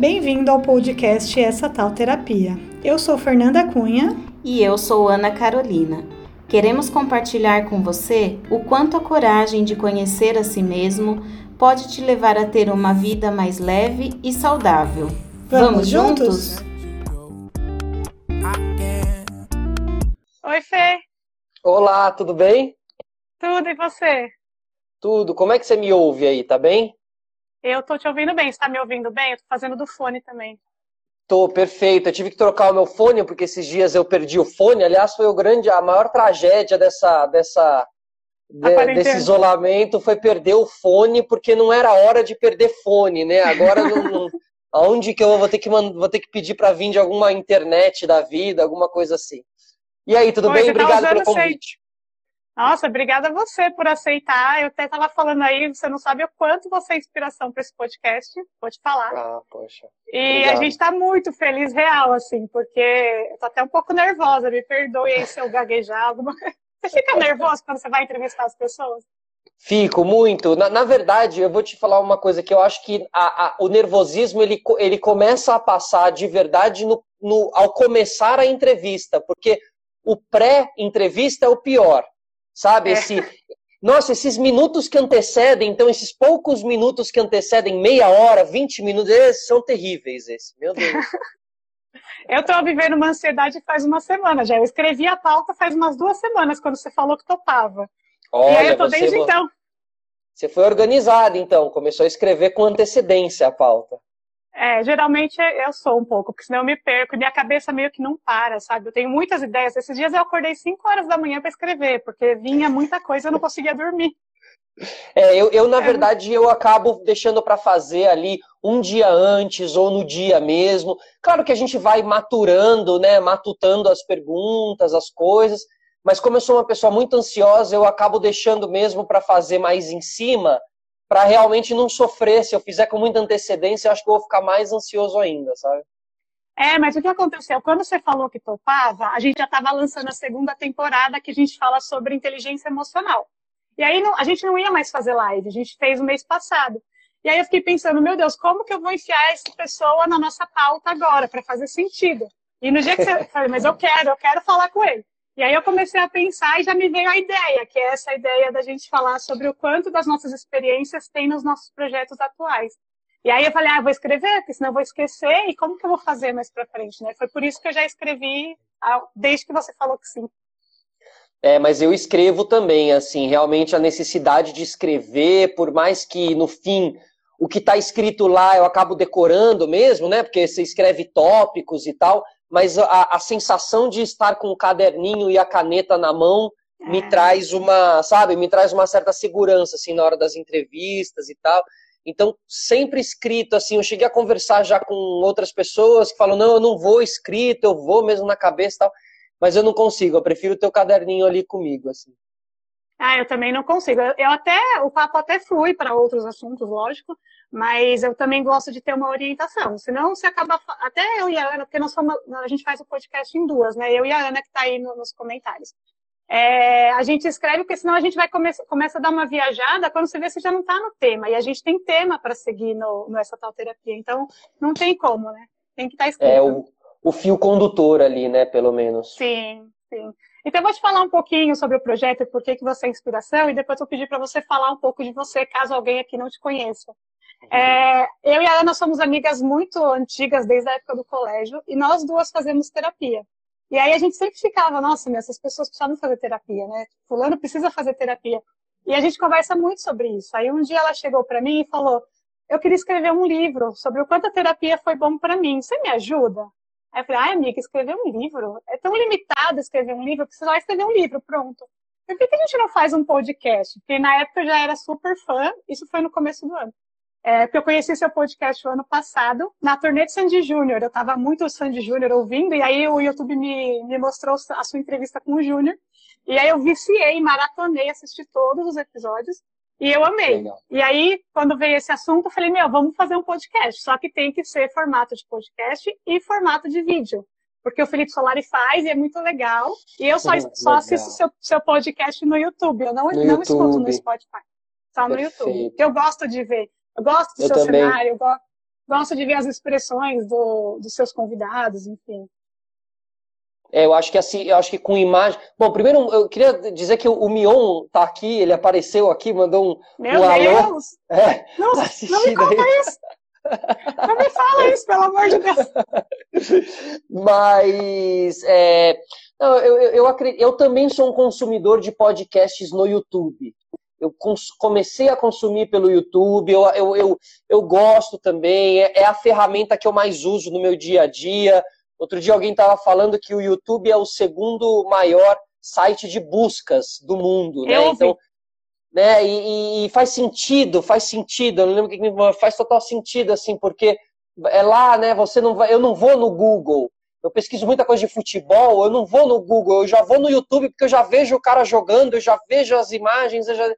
Bem-vindo ao podcast Essa Tal Terapia. Eu sou Fernanda Cunha. E eu sou Ana Carolina. Queremos compartilhar com você o quanto a coragem de conhecer a si mesmo pode te levar a ter uma vida mais leve e saudável. Vamos, Vamos juntos? Oi, Fê. Olá, tudo bem? Tudo, e você? Tudo. Como é que você me ouve aí, tá bem? Eu tô te ouvindo bem. Você tá me ouvindo bem? Eu tô fazendo do fone também. Tô, perfeito. Eu tive que trocar o meu fone, porque esses dias eu perdi o fone. Aliás, foi o grande, a maior tragédia dessa, dessa, de, desse isolamento foi perder o fone, porque não era hora de perder fone, né? Agora não, não, aonde que eu vou ter que vou ter que pedir para vir de alguma internet da vida, alguma coisa assim. E aí, tudo bem? Tá Obrigado pelo convite. Nossa, obrigada a você por aceitar. Eu até estava falando aí, você não sabe o quanto você é inspiração para esse podcast, vou te falar. Ah, poxa. E Obrigado. a gente está muito feliz, real, assim, porque eu tô até um pouco nervosa, me perdoe aí se eu gaguejar alguma Você fica nervoso quando você vai entrevistar as pessoas? Fico muito. Na, na, verdade, eu vou te falar uma coisa que eu acho que a, a, o nervosismo ele, ele começa a passar de verdade no, no, ao começar a entrevista, porque o pré-entrevista é o pior. Sabe? É. Esse, nossa, esses minutos que antecedem, então, esses poucos minutos que antecedem meia hora, 20 minutos, esses são terríveis, esse. Meu Deus. eu estou vivendo uma ansiedade faz uma semana já. Eu escrevi a pauta faz umas duas semanas, quando você falou que topava. Olha, e aí eu tô você, desde então. Você foi organizado, então. Começou a escrever com antecedência a pauta. É, geralmente eu sou um pouco, porque senão eu me perco e minha cabeça meio que não para, sabe? Eu tenho muitas ideias. Esses dias eu acordei 5 horas da manhã para escrever, porque vinha muita coisa e eu não conseguia dormir. É, eu, eu na é. verdade, eu acabo deixando para fazer ali um dia antes ou no dia mesmo. Claro que a gente vai maturando, né, matutando as perguntas, as coisas, mas como eu sou uma pessoa muito ansiosa, eu acabo deixando mesmo para fazer mais em cima, para realmente não sofrer. Se eu fizer com muita antecedência, eu acho que eu vou ficar mais ansioso ainda, sabe? É, mas o que aconteceu? Quando você falou que topava, a gente já estava lançando a segunda temporada que a gente fala sobre inteligência emocional. E aí não, a gente não ia mais fazer live, a gente fez o mês passado. E aí eu fiquei pensando, meu Deus, como que eu vou enfiar essa pessoa na nossa pauta agora, para fazer sentido? E no dia que você falei, mas eu quero, eu quero falar com ele. E aí eu comecei a pensar e já me veio a ideia, que é essa ideia da gente falar sobre o quanto das nossas experiências tem nos nossos projetos atuais. E aí eu falei, ah, vou escrever, porque senão eu vou esquecer, e como que eu vou fazer mais pra frente, né? Foi por isso que eu já escrevi desde que você falou que sim. É, mas eu escrevo também, assim, realmente a necessidade de escrever, por mais que no fim o que está escrito lá eu acabo decorando mesmo, né? Porque você escreve tópicos e tal, mas a, a, sensação de estar com o caderninho e a caneta na mão me é. traz uma, sabe, me traz uma certa segurança, assim, na hora das entrevistas e tal. Então, sempre escrito, assim, eu cheguei a conversar já com outras pessoas que falam, não, eu não vou escrito, eu vou mesmo na cabeça e tal, mas eu não consigo, eu prefiro ter o caderninho ali comigo, assim. Ah, eu também não consigo. Eu até, o papo até flui para outros assuntos, lógico, mas eu também gosto de ter uma orientação. Senão você acaba. Até eu e a Ana, porque nós somos, a gente faz o podcast em duas, né? Eu e a Ana que está aí no, nos comentários. É, a gente escreve, porque senão a gente vai começar começa a dar uma viajada, quando você vê, você já não está no tema. E a gente tem tema para seguir no, nessa tal terapia. Então, não tem como, né? Tem que estar tá escrito. É o, o fio condutor ali, né? Pelo menos. Sim, sim. Então, eu vou te falar um pouquinho sobre o projeto e por que, que você é inspiração, e depois eu vou pedir para você falar um pouco de você, caso alguém aqui não te conheça. É, eu e a Ana somos amigas muito antigas, desde a época do colégio, e nós duas fazemos terapia. E aí a gente sempre ficava, nossa, meu, essas pessoas precisam fazer terapia, né? Fulano precisa fazer terapia. E a gente conversa muito sobre isso. Aí um dia ela chegou para mim e falou: Eu queria escrever um livro sobre o quanto a terapia foi bom para mim. Você me ajuda? Aí eu falei: Ai, amiga, escrever um livro? É tão limitado escrever um livro que você vai escrever um livro, pronto. Por que, que a gente não faz um podcast? Porque na época eu já era super fã, isso foi no começo do ano. É, porque eu conheci seu podcast o ano passado, na turnê de Sandy Júnior. Eu estava muito Sandy Júnior ouvindo, e aí o YouTube me, me mostrou a sua entrevista com o Júnior. E aí eu viciei, maratonei, assisti todos os episódios, e eu amei. Legal. E aí, quando veio esse assunto, eu falei, meu, vamos fazer um podcast. Só que tem que ser formato de podcast e formato de vídeo. Porque o Felipe Solari faz e é muito legal. E eu só, só assisto seu, seu podcast no YouTube. Eu não, no não YouTube. escuto no Spotify. Só no Perfeito. YouTube. Eu gosto de ver eu gosto do eu seu também. cenário, eu gosto, gosto de ver as expressões do, dos seus convidados, enfim. É, eu acho que assim, eu acho que com imagem. Bom, primeiro eu queria dizer que o Mion tá aqui, ele apareceu aqui, mandou um, Meu um Deus! É, não, tá não me conta aí. isso! Não me fala isso, pelo amor de Deus! Mas é, não, eu, eu, eu, acredito, eu também sou um consumidor de podcasts no YouTube. Eu comecei a consumir pelo YouTube, eu, eu, eu, eu gosto também, é, é a ferramenta que eu mais uso no meu dia a dia. Outro dia alguém estava falando que o YouTube é o segundo maior site de buscas do mundo, né? Então, né? E, e, faz sentido, faz sentido. Eu não lembro que faz total sentido assim, porque é lá, né? Você não vai, eu não vou no Google. Eu pesquiso muita coisa de futebol, eu não vou no Google, eu já vou no YouTube porque eu já vejo o cara jogando, eu já vejo as imagens, já...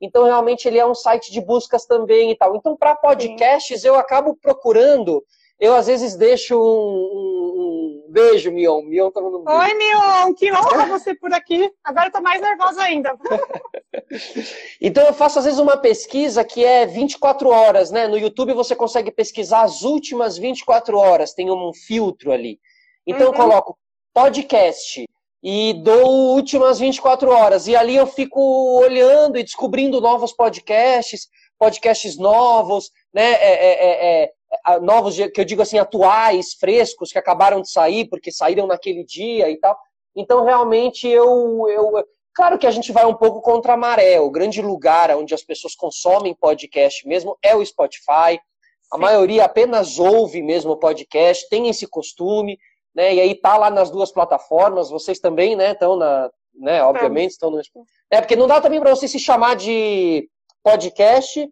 então realmente ele é um site de buscas também e tal. Então para podcasts Sim. eu acabo procurando eu às vezes deixo um, um, um beijo, Mion. Mion tá mandando um beijo. Oi, Mion, que honra você por aqui. Agora eu tô mais nervosa ainda. então eu faço às vezes uma pesquisa que é 24 horas, né? No YouTube você consegue pesquisar as últimas 24 horas, tem um filtro ali. Então uhum. eu coloco podcast e dou últimas 24 horas. E ali eu fico olhando e descobrindo novos podcasts, podcasts novos, né? É, é, é, é novos, que eu digo assim, atuais, frescos, que acabaram de sair, porque saíram naquele dia e tal. Então, realmente, eu, eu. Claro que a gente vai um pouco contra a maré. O grande lugar onde as pessoas consomem podcast mesmo é o Spotify. A Sim. maioria apenas ouve mesmo o podcast, tem esse costume, né? E aí tá lá nas duas plataformas, vocês também, né? Estão na. Né, obviamente, estão no. É, porque não dá também para você se chamar de podcast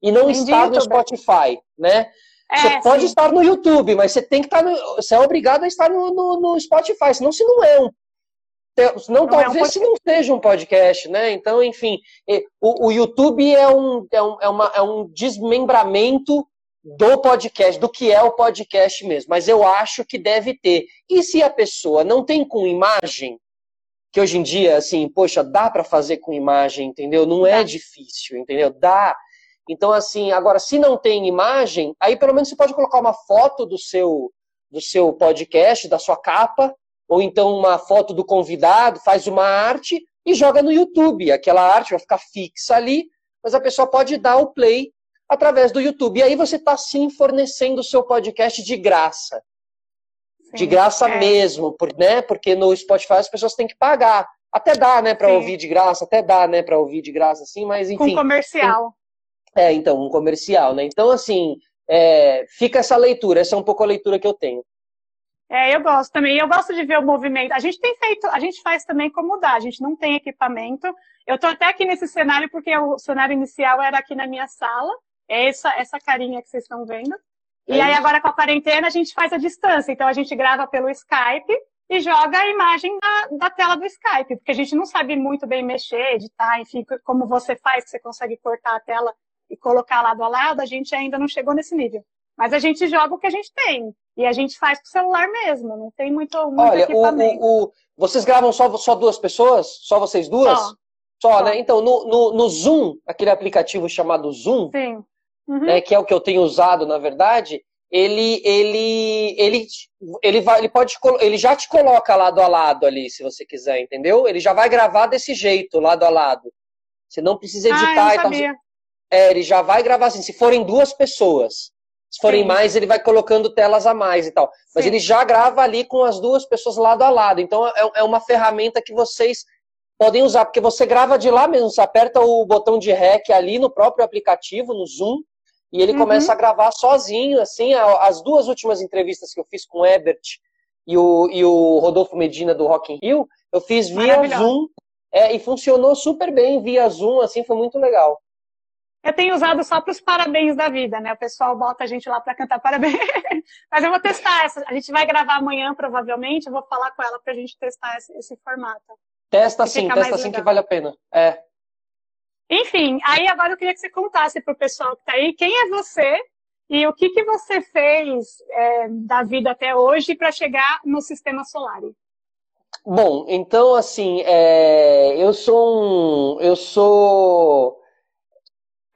e não estar no Spotify, né? É, você pode sim. estar no YouTube, mas você tem que estar no, Você é obrigado a estar no, no, no Spotify, senão se não é um. Não, não talvez é um se não seja um podcast, né? Então, enfim, o, o YouTube é um, é, um, é, uma, é um desmembramento do podcast, do que é o podcast mesmo. Mas eu acho que deve ter. E se a pessoa não tem com imagem, que hoje em dia, assim, poxa, dá para fazer com imagem, entendeu? Não é difícil, entendeu? Dá. Então, assim, agora, se não tem imagem, aí pelo menos você pode colocar uma foto do seu, do seu podcast, da sua capa, ou então uma foto do convidado, faz uma arte e joga no YouTube. Aquela arte vai ficar fixa ali, mas a pessoa pode dar o play através do YouTube. E aí você está sim fornecendo o seu podcast de graça. Sim, de graça é. mesmo, por, né? Porque no Spotify as pessoas têm que pagar. Até dá, né, para ouvir de graça, até dá, né, para ouvir de graça, assim, mas enfim. Com comercial. É, então, um comercial, né? Então, assim, é, fica essa leitura, essa é um pouco a leitura que eu tenho. É, eu gosto também. Eu gosto de ver o movimento. A gente tem feito, a gente faz também como dá. A gente não tem equipamento. Eu tô até aqui nesse cenário porque o cenário inicial era aqui na minha sala. É essa, essa carinha que vocês estão vendo. É e aí agora com a quarentena a gente faz a distância. Então a gente grava pelo Skype e joga a imagem da, da tela do Skype, porque a gente não sabe muito bem mexer, editar, enfim, como você faz, que você consegue cortar a tela e colocar lado a lado, a gente ainda não chegou nesse nível. Mas a gente joga o que a gente tem. E a gente faz com o celular mesmo, não tem muito, muito Olha, equipamento. O, o, vocês gravam só, só duas pessoas? Só vocês duas? Só, só, só. né? Então, no, no, no, Zoom, aquele aplicativo chamado Zoom, Sim. Uhum. Né, que é o que eu tenho usado, na verdade, ele, ele, ele, ele, vai, ele, pode, ele já te coloca lado a lado ali, se você quiser, entendeu? Ele já vai gravar desse jeito, lado a lado. Você não precisa editar ah, e tal. É, ele já vai gravar assim, se forem duas pessoas. Se forem Sim. mais, ele vai colocando telas a mais e tal. Mas Sim. ele já grava ali com as duas pessoas lado a lado. Então é, é uma ferramenta que vocês podem usar, porque você grava de lá mesmo, você aperta o botão de REC ali no próprio aplicativo, no Zoom, e ele uhum. começa a gravar sozinho, assim, as duas últimas entrevistas que eu fiz com o Ebert e o, e o Rodolfo Medina do Rock in Rio, eu fiz via Zoom, é, e funcionou super bem via Zoom, assim, foi muito legal. Eu tenho usado só para os parabéns da vida, né? O pessoal bota a gente lá para cantar parabéns. Mas eu vou testar essa. A gente vai gravar amanhã, provavelmente. Eu vou falar com ela para a gente testar esse, esse formato. Testa sim, testa sim que vale a pena. É. Enfim, aí agora eu queria que você contasse para o pessoal que está aí quem é você e o que, que você fez é, da vida até hoje para chegar no sistema solar. Bom, então assim, é, eu sou um, eu sou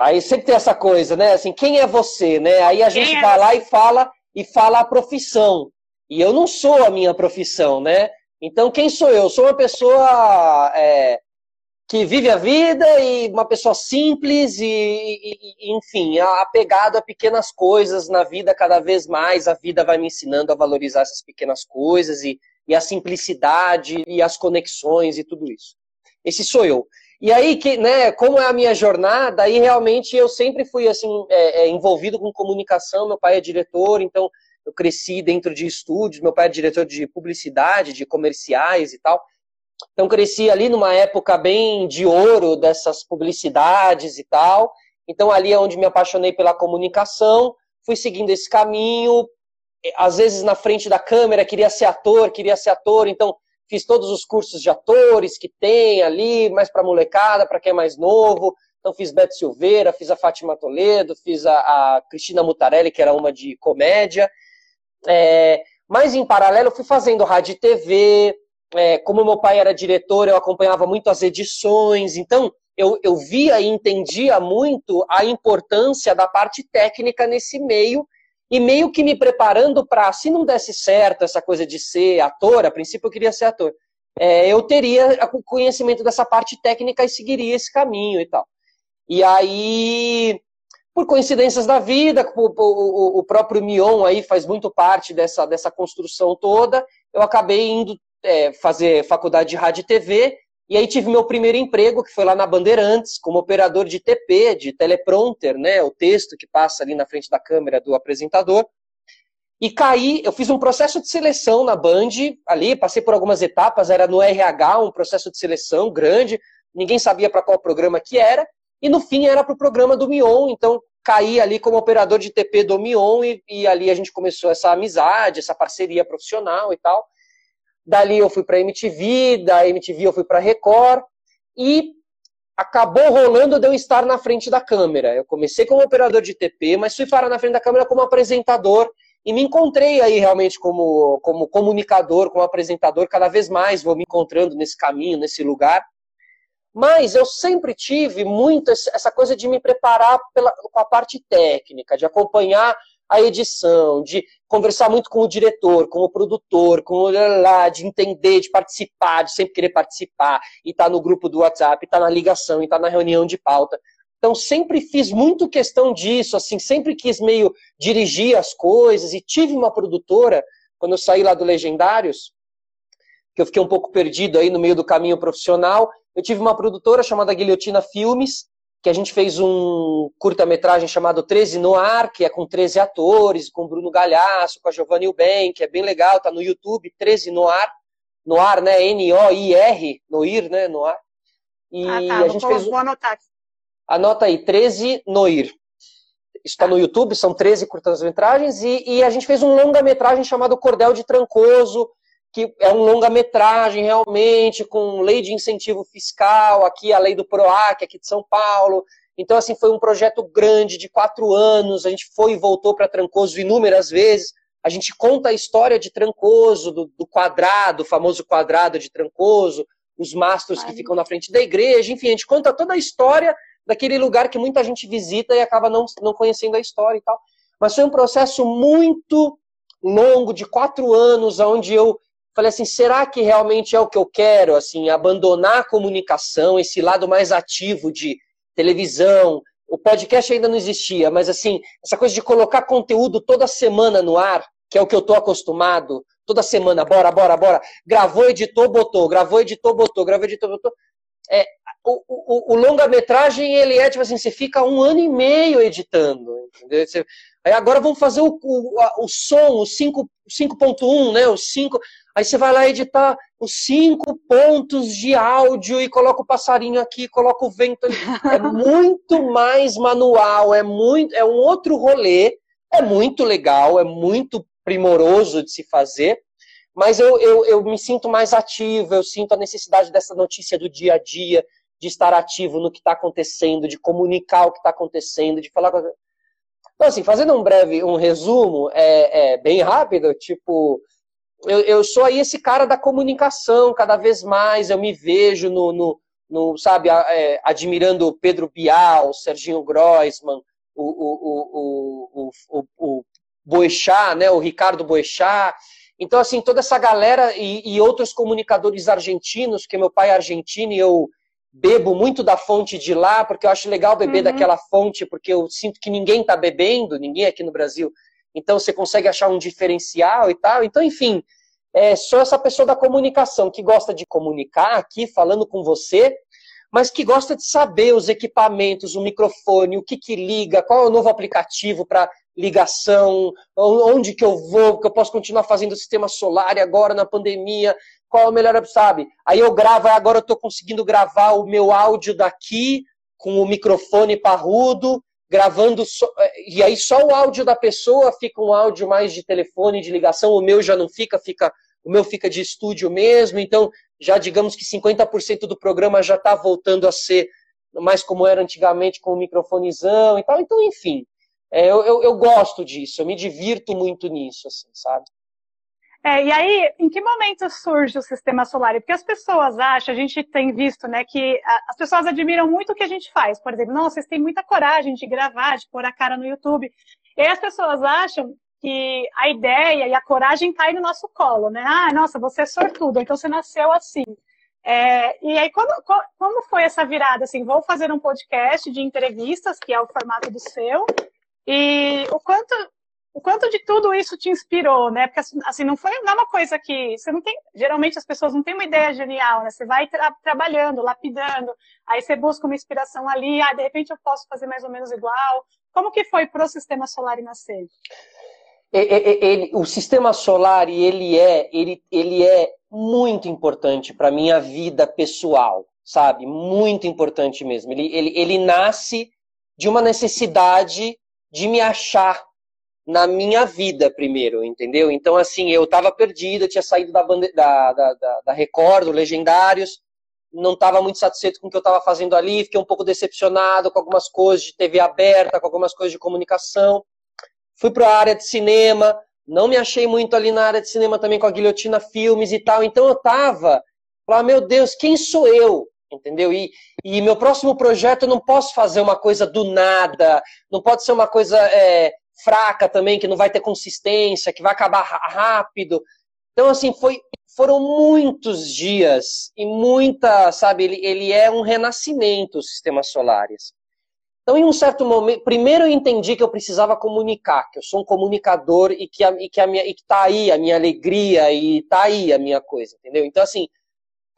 Aí sempre tem essa coisa, né? Assim, quem é você, né? Aí a gente é vai lá e fala e fala a profissão. E eu não sou a minha profissão, né? Então, quem sou eu? Sou uma pessoa é, que vive a vida e uma pessoa simples e, e, enfim, apegado a pequenas coisas na vida cada vez mais. A vida vai me ensinando a valorizar essas pequenas coisas e, e a simplicidade e as conexões e tudo isso. Esse sou eu. E aí, que, né, como é a minha jornada, aí realmente eu sempre fui assim é, é, envolvido com comunicação. Meu pai é diretor, então eu cresci dentro de estúdios. Meu pai é diretor de publicidade, de comerciais e tal. Então cresci ali numa época bem de ouro dessas publicidades e tal. Então ali é onde me apaixonei pela comunicação. Fui seguindo esse caminho. Às vezes na frente da câmera queria ser ator, queria ser ator. Então fiz todos os cursos de atores que tem ali, mais para molecada, para quem é mais novo. Então fiz Beto Silveira, fiz a Fátima Toledo, fiz a, a Cristina Mutarelli, que era uma de comédia. É, mas em paralelo fui fazendo rádio e TV. É, como meu pai era diretor, eu acompanhava muito as edições. Então eu, eu via e entendia muito a importância da parte técnica nesse meio e meio que me preparando para, se não desse certo essa coisa de ser ator, a princípio eu queria ser ator, é, eu teria o conhecimento dessa parte técnica e seguiria esse caminho e tal. E aí, por coincidências da vida, o, o, o próprio Mion aí faz muito parte dessa, dessa construção toda, eu acabei indo é, fazer faculdade de rádio e TV, e aí tive meu primeiro emprego, que foi lá na Bandeirantes, como operador de TP, de teleprompter, né, o texto que passa ali na frente da câmera do apresentador. E caí, eu fiz um processo de seleção na Band, ali, passei por algumas etapas, era no RH, um processo de seleção grande, ninguém sabia para qual programa que era, e no fim era para o programa do Mion, então caí ali como operador de TP do Mion, e, e ali a gente começou essa amizade, essa parceria profissional e tal. Dali eu fui para a MTV, da MTV eu fui para Record e acabou rolando de eu estar na frente da câmera. Eu comecei como operador de TP, mas fui parar na frente da câmera como apresentador e me encontrei aí realmente como, como comunicador, como apresentador, cada vez mais vou me encontrando nesse caminho, nesse lugar. Mas eu sempre tive muito essa coisa de me preparar pela, com a parte técnica, de acompanhar a edição, de conversar muito com o diretor, com o produtor, com o lá, de entender, de participar, de sempre querer participar, e estar tá no grupo do WhatsApp, estar tá na ligação, e estar tá na reunião de pauta. Então sempre fiz muito questão disso, assim, sempre quis meio dirigir as coisas e tive uma produtora quando eu saí lá do Legendários, que eu fiquei um pouco perdido aí no meio do caminho profissional. Eu tive uma produtora chamada Guilhotina Filmes, que a gente fez um curta-metragem chamado 13 no Ar, que é com 13 atores, com Bruno Galhaço, com a Giovanni Uben, que é bem legal, tá no YouTube, 13 no Ar, no ar, né, N-O-I-R, no ir, né, no ar. E ah, tá, a gente vou, fez... vou anotar. Anota aí, 13 no ir. Está no YouTube, são 13 curtas-metragens, e, e a gente fez um longa-metragem chamado Cordel de Trancoso, que é um longa-metragem realmente, com lei de incentivo fiscal, aqui a lei do PROAC, aqui de São Paulo. Então, assim, foi um projeto grande, de quatro anos, a gente foi e voltou para Trancoso inúmeras vezes. A gente conta a história de Trancoso, do, do quadrado, o famoso quadrado de Trancoso, os mastros que ficam na frente da igreja, enfim, a gente conta toda a história daquele lugar que muita gente visita e acaba não, não conhecendo a história e tal. Mas foi um processo muito longo, de quatro anos, onde eu falei assim, será que realmente é o que eu quero, assim, abandonar a comunicação, esse lado mais ativo de televisão, o podcast ainda não existia, mas assim, essa coisa de colocar conteúdo toda semana no ar, que é o que eu tô acostumado, toda semana, bora, bora, bora, gravou, editou, botou, gravou, editou, botou, gravou, editou, botou. É, o, o, o longa-metragem, ele é tipo assim, você fica um ano e meio editando, entendeu? Você, aí agora vamos fazer o, o, o som, o 5.1, né, o 5... Aí você vai lá editar os cinco pontos de áudio e coloca o passarinho aqui, coloca o vento ali. É muito mais manual, é muito, é um outro rolê. É muito legal, é muito primoroso de se fazer, mas eu, eu, eu me sinto mais ativo, eu sinto a necessidade dessa notícia do dia a dia, de estar ativo no que está acontecendo, de comunicar o que está acontecendo, de falar. Então, assim, fazendo um breve, um resumo, é, é bem rápido, tipo, eu, eu sou aí esse cara da comunicação, cada vez mais eu me vejo no, no, no, sabe, é, admirando Pedro Bial, Serginho Groisman, o, o, o, o, o Boechat, né, o Ricardo Boechat. Então, assim, toda essa galera e, e, outros comunicadores argentinos, que meu pai é argentino e eu bebo muito da fonte de lá, porque eu acho legal beber uhum. daquela fonte, porque eu sinto que ninguém está bebendo, ninguém aqui no Brasil. Então, você consegue achar um diferencial e tal. Então, enfim, é, sou essa pessoa da comunicação que gosta de comunicar aqui, falando com você, mas que gosta de saber os equipamentos, o microfone, o que, que liga, qual é o novo aplicativo para ligação, onde que eu vou, que eu posso continuar fazendo o sistema solar e agora na pandemia, qual é o melhor, sabe? Aí eu gravo, agora eu estou conseguindo gravar o meu áudio daqui com o microfone parrudo, gravando, só, é, e aí só o áudio da pessoa fica um áudio mais de telefone, de ligação, o meu já não fica, fica o meu fica de estúdio mesmo, então já digamos que 50% do programa já está voltando a ser mais como era antigamente, com o microfonezão e tal, então enfim, é, eu, eu, eu gosto disso, eu me divirto muito nisso, assim, sabe? É, e aí, em que momento surge o sistema solar? Porque as pessoas acham, a gente tem visto, né, que as pessoas admiram muito o que a gente faz. Por exemplo, nossa, vocês têm muita coragem de gravar, de pôr a cara no YouTube. E aí as pessoas acham que a ideia e a coragem cai no nosso colo, né? Ah, nossa, você é sortudo, então você nasceu assim. É, e aí, como foi essa virada? Assim, vou fazer um podcast de entrevistas, que é o formato do seu, e o quanto o quanto de tudo isso te inspirou, né? Porque assim, não foi é uma coisa que você não tem, geralmente as pessoas não têm uma ideia genial, né? Você vai tra trabalhando, lapidando, aí você busca uma inspiração ali, ah, de repente eu posso fazer mais ou menos igual. Como que foi para o sistema solar e nascer? Ele, o sistema solar ele é ele, ele é muito importante para minha vida pessoal, sabe? Muito importante mesmo. Ele, ele, ele nasce de uma necessidade de me achar na minha vida primeiro, entendeu? Então, assim, eu tava perdido, tinha saído da, bande... da, da, da, Record, do Legendários, não estava muito satisfeito com o que eu estava fazendo ali, fiquei um pouco decepcionado com algumas coisas de TV aberta, com algumas coisas de comunicação. Fui para a área de cinema, não me achei muito ali na área de cinema também com a Guilhotina Filmes e tal, então eu tava, falava, meu Deus, quem sou eu? Entendeu? E, e meu próximo projeto eu não posso fazer uma coisa do nada, não pode ser uma coisa é, fraca também, que não vai ter consistência, que vai acabar rápido. Então, assim, foi, foram muitos dias e muita, sabe, ele, ele é um renascimento, o sistema solar. Assim. Então, em um certo momento, primeiro eu entendi que eu precisava comunicar, que eu sou um comunicador e que, a, e que, a minha, e que tá aí a minha alegria e tá aí a minha coisa, entendeu? Então, assim,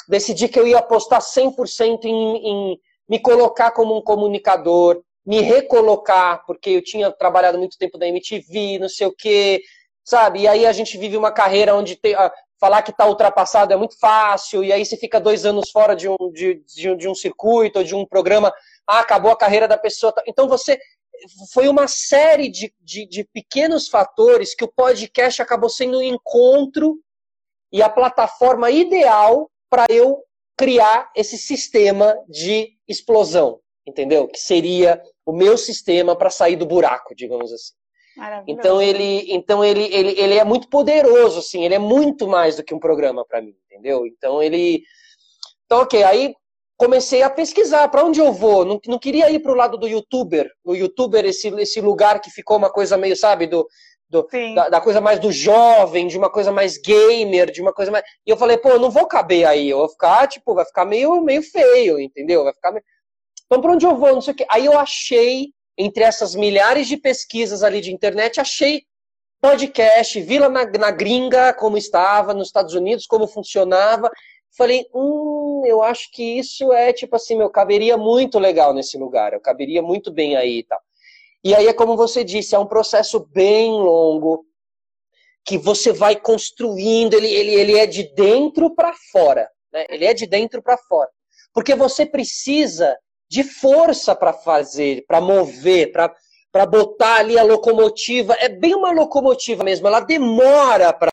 decidi que eu ia apostar 100% em, em me colocar como um comunicador, me recolocar, porque eu tinha trabalhado muito tempo na MTV, não sei o quê, sabe? E aí a gente vive uma carreira onde ah, falar que está ultrapassado é muito fácil, e aí você fica dois anos fora de um, de, de, de um circuito, de um programa, ah, acabou a carreira da pessoa. Tá. Então você. Foi uma série de, de, de pequenos fatores que o podcast acabou sendo um encontro e a plataforma ideal para eu criar esse sistema de explosão, entendeu? Que seria o meu sistema para sair do buraco, digamos assim. Então ele, então ele, ele, ele é muito poderoso, assim, ele é muito mais do que um programa para mim, entendeu? Então ele, então ok, aí comecei a pesquisar para onde eu vou. Não, não queria ir para o lado do youtuber, o youtuber esse, esse lugar que ficou uma coisa meio, sabe, do, do da, da, coisa mais do jovem, de uma coisa mais gamer, de uma coisa mais. E eu falei, pô, eu não vou caber aí, eu vou ficar tipo, vai ficar meio, meio feio, entendeu? Vai ficar meio... Então, para onde eu vou? Não sei o quê. Aí eu achei, entre essas milhares de pesquisas ali de internet, achei podcast, vi lá na, na gringa como estava, nos Estados Unidos, como funcionava. Falei, hum, eu acho que isso é tipo assim, meu, caberia muito legal nesse lugar, eu caberia muito bem aí e tal. E aí é como você disse, é um processo bem longo, que você vai construindo, ele, ele, ele é de dentro para fora, né? Ele é de dentro para fora. Porque você precisa de força para fazer, para mover, para botar ali a locomotiva. É bem uma locomotiva mesmo, ela demora para.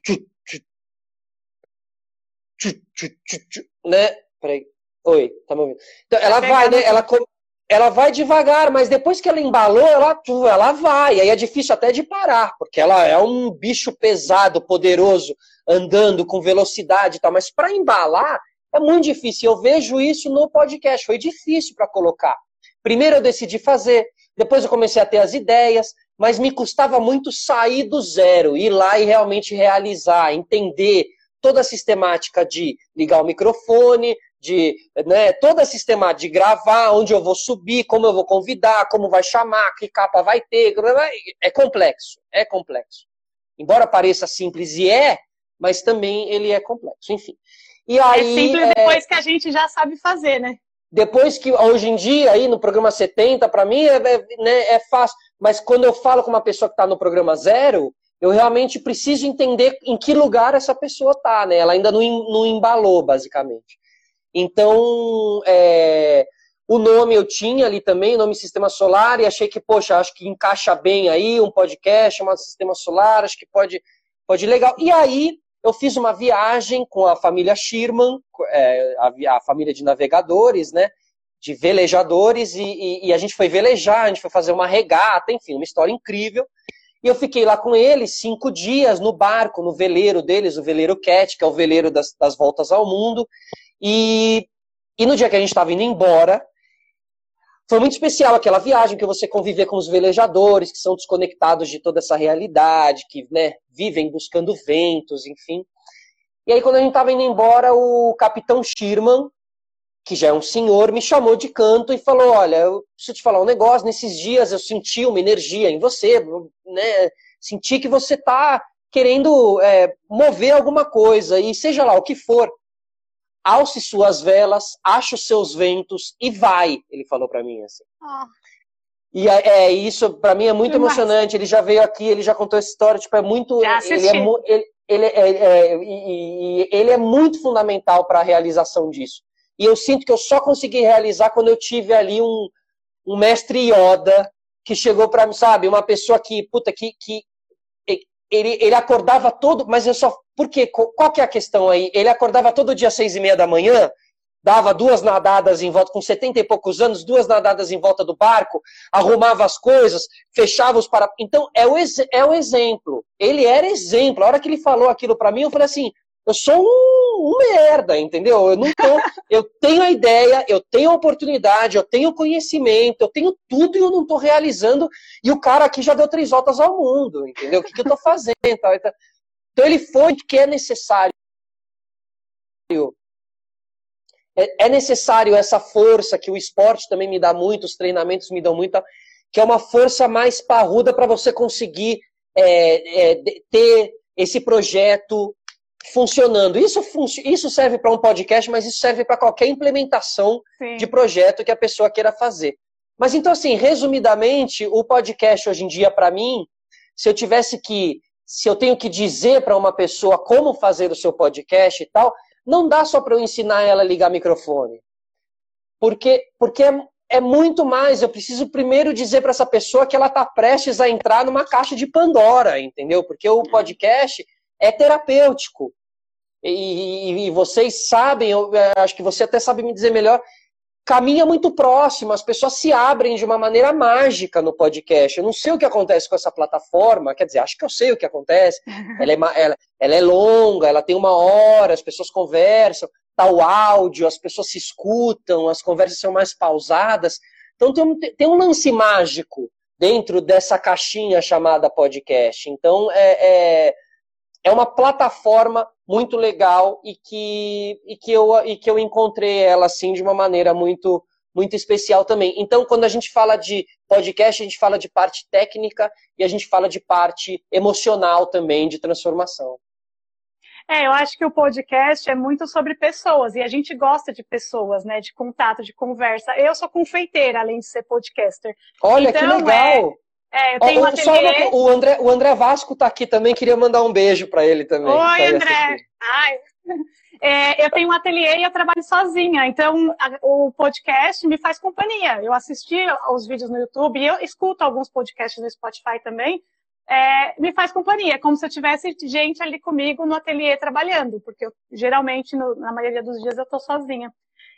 Né? Peraí. Oi, tá me ouvindo? Então, ela vai, né? Ela, ela vai devagar, mas depois que ela embalou, ela, ela vai. Aí é difícil até de parar, porque ela é um bicho pesado, poderoso, andando com velocidade e tal. Mas para embalar, É muito difícil. Eu vejo isso no podcast. Foi difícil para colocar. Primeiro eu decidi fazer, depois eu comecei a ter as ideias, mas me custava muito sair do zero, ir lá e realmente realizar, entender toda a sistemática de ligar o microfone, de né, toda a sistemática de gravar, onde eu vou subir, como eu vou convidar, como vai chamar, que capa vai ter. É complexo, é complexo. Embora pareça simples e é, mas também ele é complexo, enfim. E é aí, é simples é... depois que a gente já sabe fazer, né? Depois que, hoje em dia, aí no programa 70, para mim é, é, né, é fácil. Mas quando eu falo com uma pessoa que está no programa zero, eu realmente preciso entender em que lugar essa pessoa está, né? Ela ainda não, não embalou, basicamente. Então, é, o nome eu tinha ali também, nome Sistema Solar, e achei que, poxa, acho que encaixa bem aí um podcast chamado Sistema Solar, acho que pode, pode ir legal. E aí, eu fiz uma viagem com a família Schirman, é, a, a, família de navegadores, né? De velejadores, e, e, e, a gente foi velejar, a gente foi fazer uma regata, enfim, uma história incrível. E eu fiquei lá com eles cinco dias no barco, no veleiro deles, o veleiro Cat, que é o veleiro das, das voltas ao mundo. E, e no dia que a gente estava indo embora, foi muito especial aquela viagem que você conviver com os velejadores, que são desconectados de toda essa realidade, que né, vivem buscando ventos, enfim. E aí, quando a gente estava indo embora, o capitão Schirman, que já é um senhor, me chamou de canto e falou: Olha, eu preciso te falar um negócio. Nesses dias eu senti uma energia em você, né? Senti que você está querendo é, mover alguma coisa, e seja lá o que for, alce suas velas, ache os seus ventos e vai, ele falou para mim assim. Oh. E é, é isso, para mim é muito emocionante. Ele já veio aqui, ele já contou essa história, tipo, é muito. Ele é, ele, ele, é, é, e, e, ele é muito fundamental para a realização disso. E eu sinto que eu só consegui realizar quando eu tive ali um, um mestre Yoda que chegou para mim, sabe? Uma pessoa que, puta, que, que ele, ele acordava todo, mas eu só. Por quê? Qual que é a questão aí? Ele acordava todo dia às seis e meia da manhã, dava duas nadadas em volta, com setenta e poucos anos, duas nadadas em volta do barco, arrumava as coisas, fechava os para. Então, é o, é o exemplo. Ele era exemplo. A hora que ele falou aquilo para mim, eu falei assim: eu sou um, um, merda, entendeu? Eu não tô, eu tenho a ideia, eu tenho a oportunidade, eu tenho conhecimento, eu tenho tudo e eu não estou realizando. E o cara aqui já deu três voltas ao mundo, entendeu? O que, que eu estou fazendo? Então ele foi que é necessário. É, é necessário essa força que o esporte também me dá muito, os treinamentos me dão muito, que é uma força mais parruda para você conseguir é, é, ter esse projeto funcionando. Isso, isso serve para um podcast, mas isso serve para qualquer implementação Sim. de projeto que a pessoa queira fazer. Mas então, assim, resumidamente, o podcast hoje em dia, para mim, se eu tivesse que. Se eu tenho que dizer para uma pessoa como fazer o seu podcast e tal, não dá só para eu ensinar ela a ligar microfone. Porque, porque é, é muito mais. Eu preciso primeiro dizer para essa pessoa que ela está prestes a entrar numa caixa de Pandora, entendeu? Porque o podcast é terapêutico. E, e, vocês sabem, eu acho que você até sabe me dizer melhor, caminha muito próximo, as pessoas se abrem de uma maneira mágica no podcast. Eu não sei o que acontece com essa plataforma, quer dizer, acho que eu sei o que acontece. Ela é, ela, ela é longa, ela tem uma hora, as pessoas conversam, tá o áudio, as pessoas se escutam, as conversas são mais pausadas. Então tem um, tem um lance mágico dentro dessa caixinha chamada podcast. Então é, é é uma plataforma muito legal e que, e que, eu, e que eu encontrei ela assim de uma maneira muito muito especial também. Então, quando a gente fala de podcast, a gente fala de parte técnica e a gente fala de parte emocional também, de transformação. É, eu acho que o podcast é muito sobre pessoas e a gente gosta de pessoas, né? De contato, de conversa. Eu sou confeiteira, além de ser podcaster. Olha então, que legal! É, é, eu tenho oh, um ateliê... o, André, o André Vasco está aqui também, queria mandar um beijo para ele também. Oi, André! Ai, é, eu tenho um ateliê e eu trabalho sozinha, então a, o podcast me faz companhia. Eu assisti aos vídeos no YouTube e eu escuto alguns podcasts no Spotify também. É, me faz companhia, como se eu tivesse gente ali comigo no ateliê trabalhando, porque eu, geralmente, no, na maioria dos dias, eu estou sozinha.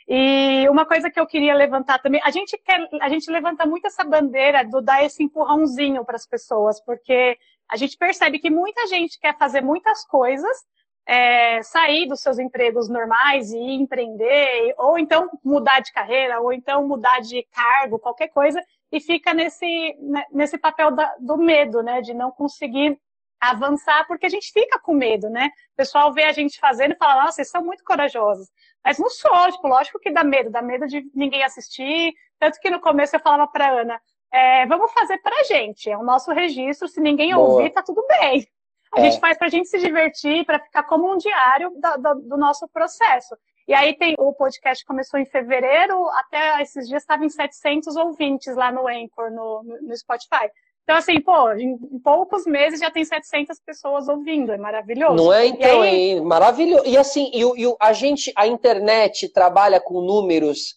E uma coisa que eu queria levantar também, a gente quer, a gente levanta muito essa bandeira do dar esse empurrãozinho para as pessoas, porque a gente percebe que muita gente quer fazer muitas coisas, é, sair dos seus empregos normais e empreender, ou então mudar de carreira, ou então mudar de cargo, qualquer coisa, e fica nesse, né, nesse papel da, do medo, né? De não conseguir avançar, porque a gente fica com medo, né? O pessoal vê a gente fazendo e fala, nossa, vocês são muito corajosos. Mas não sou, tipo, lógico que dá medo, dá medo de ninguém assistir. Tanto que no começo eu falava pra Ana, é, vamos fazer pra gente, é o nosso registro, se ninguém Boa. ouvir, tá tudo bem. A é. gente faz pra gente se divertir, para ficar como um diário do, do, do nosso processo. E aí tem o podcast começou em fevereiro, até esses dias estava em 700 ouvintes lá no Anchor, no, no Spotify. Então, assim, pô, em poucos meses já tem 700 pessoas ouvindo, é maravilhoso. Não é, então, aí... é maravilhoso. E assim, e, e, a gente, a internet trabalha com números,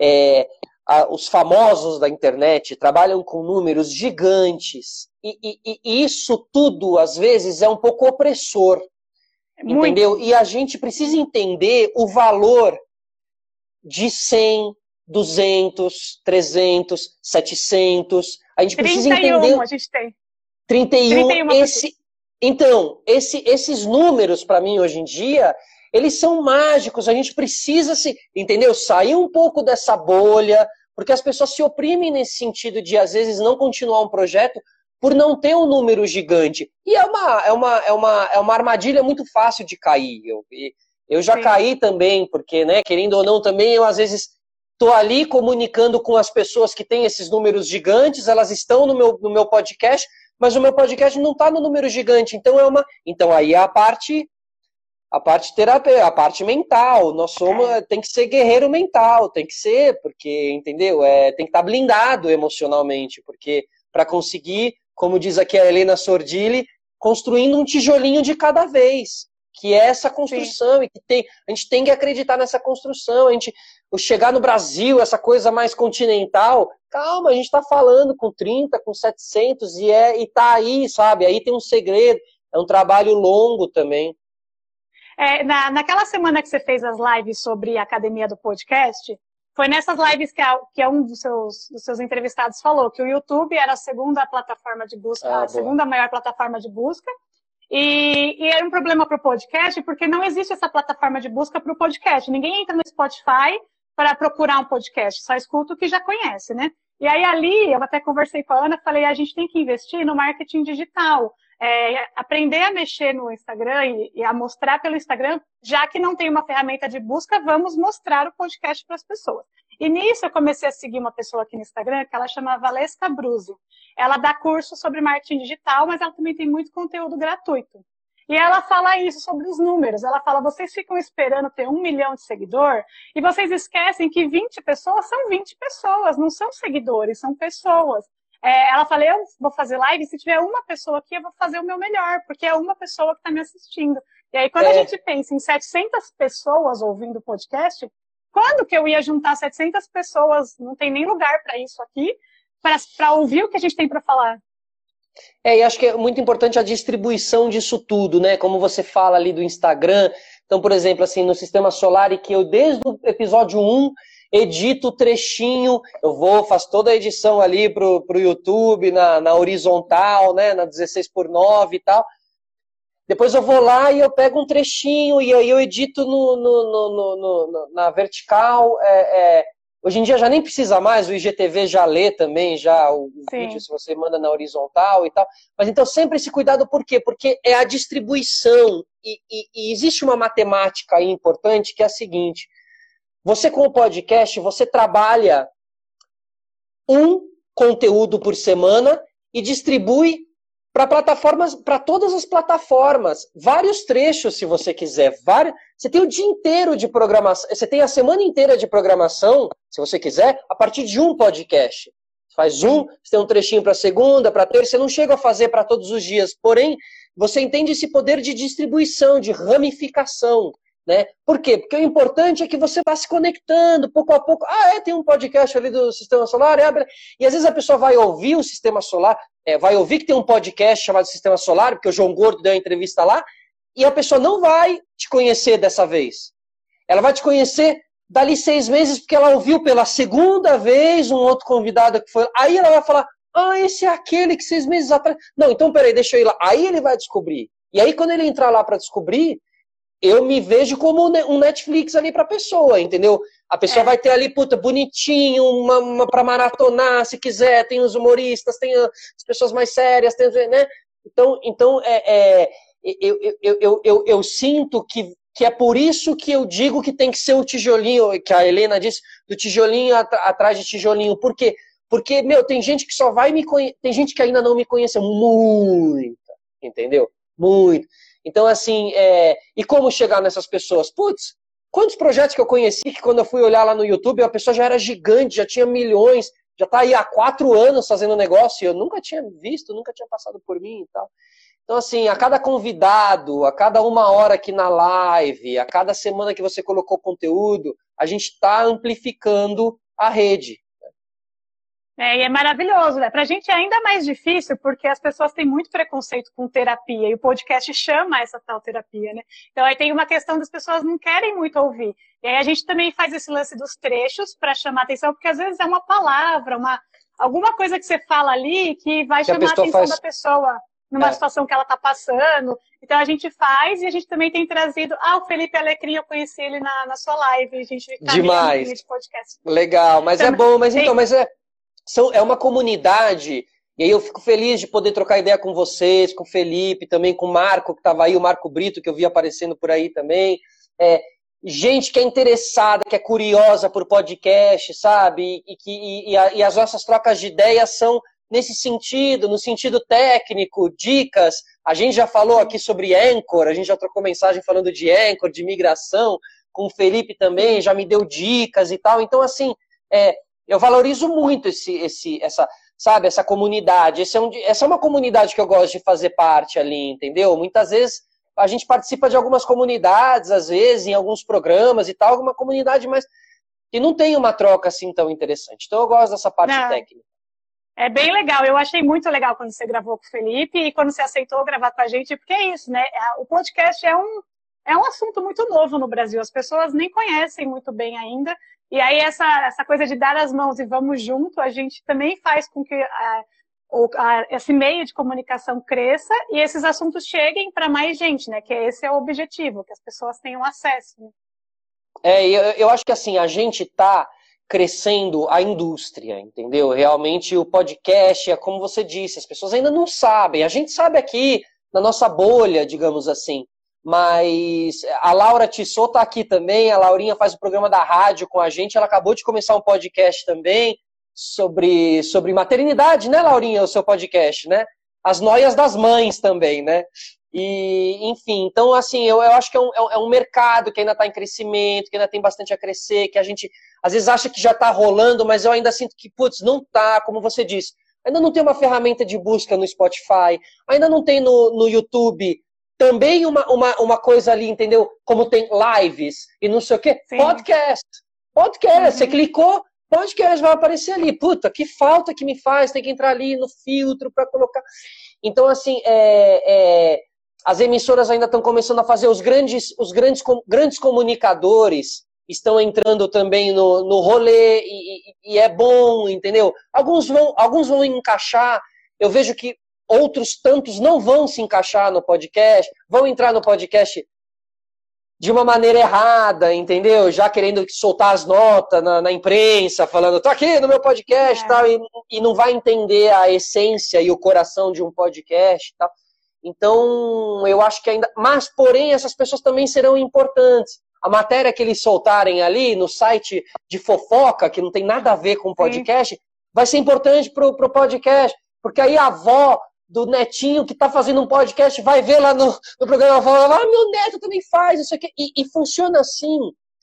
é, a, os famosos da internet trabalham com números gigantes. E, e, e, isso tudo, às vezes, é um pouco opressor. Muito. Entendeu? E a gente precisa entender o valor de 100, 200, 300, 700. A gente 31, precisa entender. a gente tem. 31. 31 esse, então, esse, esses números, para mim, hoje em dia, eles são mágicos. A gente precisa se, entendeu? Sair um pouco dessa bolha, porque as pessoas se oprimem nesse sentido de, às vezes, não continuar um projeto por não ter um número gigante. E é uma, é uma, é uma, é uma armadilha muito fácil de cair. Eu, eu já Sim. caí também, porque, né, querendo ou não, também eu, às vezes, estou ali comunicando com as pessoas que têm esses números gigantes, elas estão no meu, no meu podcast, mas o meu podcast não está no número gigante. Então é uma. Então aí é a parte. A parte terapêutica, a parte mental. Nós somos. É. Tem que ser guerreiro mental, tem que ser, porque, entendeu? É, tem que estar tá blindado emocionalmente, porque para conseguir, como diz aqui a Helena Sordilli, construindo um tijolinho de cada vez que é essa construção Sim. e que tem, a gente tem que acreditar nessa construção. A gente chegar no Brasil, essa coisa mais continental, calma, a gente está falando com 30, com 700 e é e tá aí, sabe? Aí tem um segredo, é um trabalho longo também. É, na, naquela semana que você fez as lives sobre a academia do podcast, foi nessas lives que, a, que um dos seus, dos seus entrevistados falou que o YouTube era a segunda plataforma de busca, ah, a segunda maior plataforma de busca, e, e era um problema para o podcast, porque não existe essa plataforma de busca para o podcast. Ninguém entra no Spotify para procurar um podcast, só escuta o que já conhece, né? E aí ali, eu até conversei com a Ana, falei, a gente tem que investir no marketing digital, é, aprender a mexer no Instagram e, e, a mostrar pelo Instagram, já que não tem uma ferramenta de busca, vamos mostrar o podcast para as pessoas. E nisso eu comecei a seguir uma pessoa aqui no Instagram que ela chama Valesca Bruzzi. Ela dá curso sobre marketing digital, mas ela também tem muito conteúdo gratuito. E ela fala isso sobre os números. Ela fala: vocês ficam esperando ter um milhão de seguidor e vocês esquecem que 20 pessoas são 20 pessoas, não são seguidores, são pessoas. É, ela fala: eu vou fazer live, se tiver uma pessoa aqui, eu vou fazer o meu melhor, porque é uma pessoa que está me assistindo. E aí, quando é. a gente pensa em 700 pessoas ouvindo o podcast, quando que eu ia juntar 700 pessoas? Não tem nem lugar para isso aqui, para ouvir o que a gente tem para falar. É, e acho que é muito importante a distribuição disso tudo, né? Como você fala ali do Instagram. Então, por exemplo, assim, no sistema solar, que eu desde o episódio 1 edito o trechinho, eu vou, faço toda a edição ali pro, pro YouTube, na, na horizontal, né? Na 16 por 9 e tal. Depois eu vou lá e eu pego um trechinho e aí eu edito no, no, no, no na vertical. É, é, hoje em dia já nem precisa mais, o IGTV já lê também já o Sim. vídeo se você manda na horizontal e tal. Mas então sempre esse cuidado, por quê? Porque é a distribuição. E, e, e existe uma matemática aí importante que é a seguinte: você com o podcast, você trabalha um conteúdo por semana e distribui para plataformas, para todas as plataformas, vários trechos, se você quiser. Vários, você tem o dia inteiro de programação, você tem a semana inteira de programação, se você quiser, a partir de um podcast. Você faz um, você tem um trechinho para segunda, para terça, você não chega a fazer para todos os dias. Porém, você entende esse poder de distribuição, de ramificação. Né? Por quê? Porque o importante é que você vá se conectando pouco a pouco. Ah, é, tem um podcast ali do Sistema Solar. É, e às vezes a pessoa vai ouvir o Sistema Solar, é, vai ouvir que tem um podcast chamado Sistema Solar, porque o João Gordo deu uma entrevista lá, e a pessoa não vai te conhecer dessa vez. Ela vai te conhecer dali seis meses, porque ela ouviu pela segunda vez um outro convidado que foi. Aí ela vai falar: Ah, esse é aquele que seis meses atrás. Não, então peraí, deixa eu ir lá. Aí ele vai descobrir. E aí, quando ele entrar lá para descobrir, eu me vejo como um Netflix ali para a pessoa, entendeu? A pessoa é. vai ter ali, puta, bonitinho, uma, uma para maratonar, se quiser, tem os humoristas, tem as pessoas mais sérias, tem, né? Então, então é, é eu, eu, eu, eu, eu sinto que, que é por isso que eu digo que tem que ser o tijolinho, que a Helena disse, do tijolinho at atrás de tijolinho. Por quê? Porque, meu, tem gente que só vai me conhecer, tem gente que ainda não me conhece muita, entendeu? Muito. Então, assim, é... e como chegar nessas pessoas? Putz, quantos projetos que eu conheci que quando eu fui olhar lá no YouTube, a pessoa já era gigante, já tinha milhões, já está aí há quatro anos fazendo negócio e eu nunca tinha visto, nunca tinha passado por mim e tal. Então, assim, a cada convidado, a cada uma hora aqui na live, a cada semana que você colocou conteúdo, a gente está amplificando a rede. É, e é maravilhoso, né? Pra gente é ainda mais difícil porque as pessoas têm muito preconceito com terapia e o podcast chama essa tal terapia, né? Então aí tem uma questão das pessoas não querem muito ouvir. E aí a gente também faz esse lance dos trechos para chamar atenção, porque às vezes é uma palavra, uma alguma coisa que você fala ali que vai que chamar a, atenção faz... da pessoa numa é. situação que ela está passando. Então a gente faz e a gente também tem trazido. Ah, o Felipe Alecrim, eu conheci ele na, na sua live. A gente tá Demais. De podcast. Legal, mas é bom, mas então, mas é são, é uma comunidade, e aí eu fico feliz de poder trocar ideia com vocês, com o Felipe, também com o Marco, que estava aí, o Marco Brito, que eu vi aparecendo por aí também. É, gente que é interessada, que é curiosa por podcast, sabe? E, que, e, e, a, e as nossas trocas de ideias são nesse sentido, no sentido técnico, dicas. A gente já falou aqui sobre Anchor, a gente já trocou mensagem falando de Anchor, de migração, com o Felipe também, já me deu dicas e tal. Então, assim, é, eu valorizo muito esse, esse, essa, sabe, essa comunidade. Esse é um, essa é uma comunidade que eu gosto de fazer parte ali, entendeu? Muitas vezes a gente participa de algumas comunidades, às vezes, em alguns programas e tal, alguma comunidade, mas que não tem uma troca assim tão interessante. Então eu gosto dessa parte não. técnica. É bem legal. Eu achei muito legal quando você gravou com o Felipe e quando você aceitou gravar com a gente, porque é isso, né? O podcast é um, é um assunto muito novo no Brasil. As pessoas nem conhecem muito bem ainda. E aí essa, essa coisa de dar as mãos e vamos junto, a gente também faz com que a, o, a, esse meio de comunicação cresça e esses assuntos cheguem para mais gente, né? Que esse é o objetivo, que as pessoas tenham acesso. Né? É, eu, eu acho que assim, a gente está crescendo a indústria, entendeu? Realmente o podcast é como você disse, as pessoas ainda não sabem. A gente sabe aqui na nossa bolha, digamos assim. Mas a Laura Tissot está aqui também, a Laurinha faz o programa da rádio com a gente, ela acabou de começar um podcast também sobre, sobre maternidade, né, Laurinha, o seu podcast, né? As noias das mães também, né? E, enfim, então, assim, eu, eu acho que é um, é um é mercado que ainda está em crescimento, que ainda tem bastante a crescer, que a gente às vezes acha que já está rolando, mas eu ainda sinto que, putz, não tá, como você disse. Ainda não tem uma ferramenta de busca no Spotify, ainda não tem no, no YouTube também uma, uma, uma coisa ali, entendeu? Como tem lives e não sei o quê. Sim. Podcast. Podcast. Uhum. Você clicou, podcast vai aparecer ali. Puta, que falta que me faz. Tem que entrar ali no filtro para colocar. Então, assim, é, é, as emissoras ainda estão começando a fazer. Os grandes, os grandes, grandes comunicadores estão entrando também no, no rolê e, e, e é bom, entendeu? Alguns vão, alguns vão encaixar. Eu vejo que outros tantos não vão se encaixar no podcast, vão entrar no podcast de uma maneira errada, entendeu? Já querendo soltar as notas na, na imprensa, falando, tô aqui no meu podcast é. tal, e, e não vai entender a essência e o coração de um podcast tal. Então, eu acho que ainda. Mas, porém, essas pessoas também serão importantes. A matéria que eles soltarem ali no site de fofoca, que não tem nada a ver com o podcast, Sim. vai ser importante para o podcast. Porque aí a avó do netinho que está fazendo um podcast, vai ver lá no, no programa, fala, ah, meu neto também faz isso aqui. E, e funciona assim.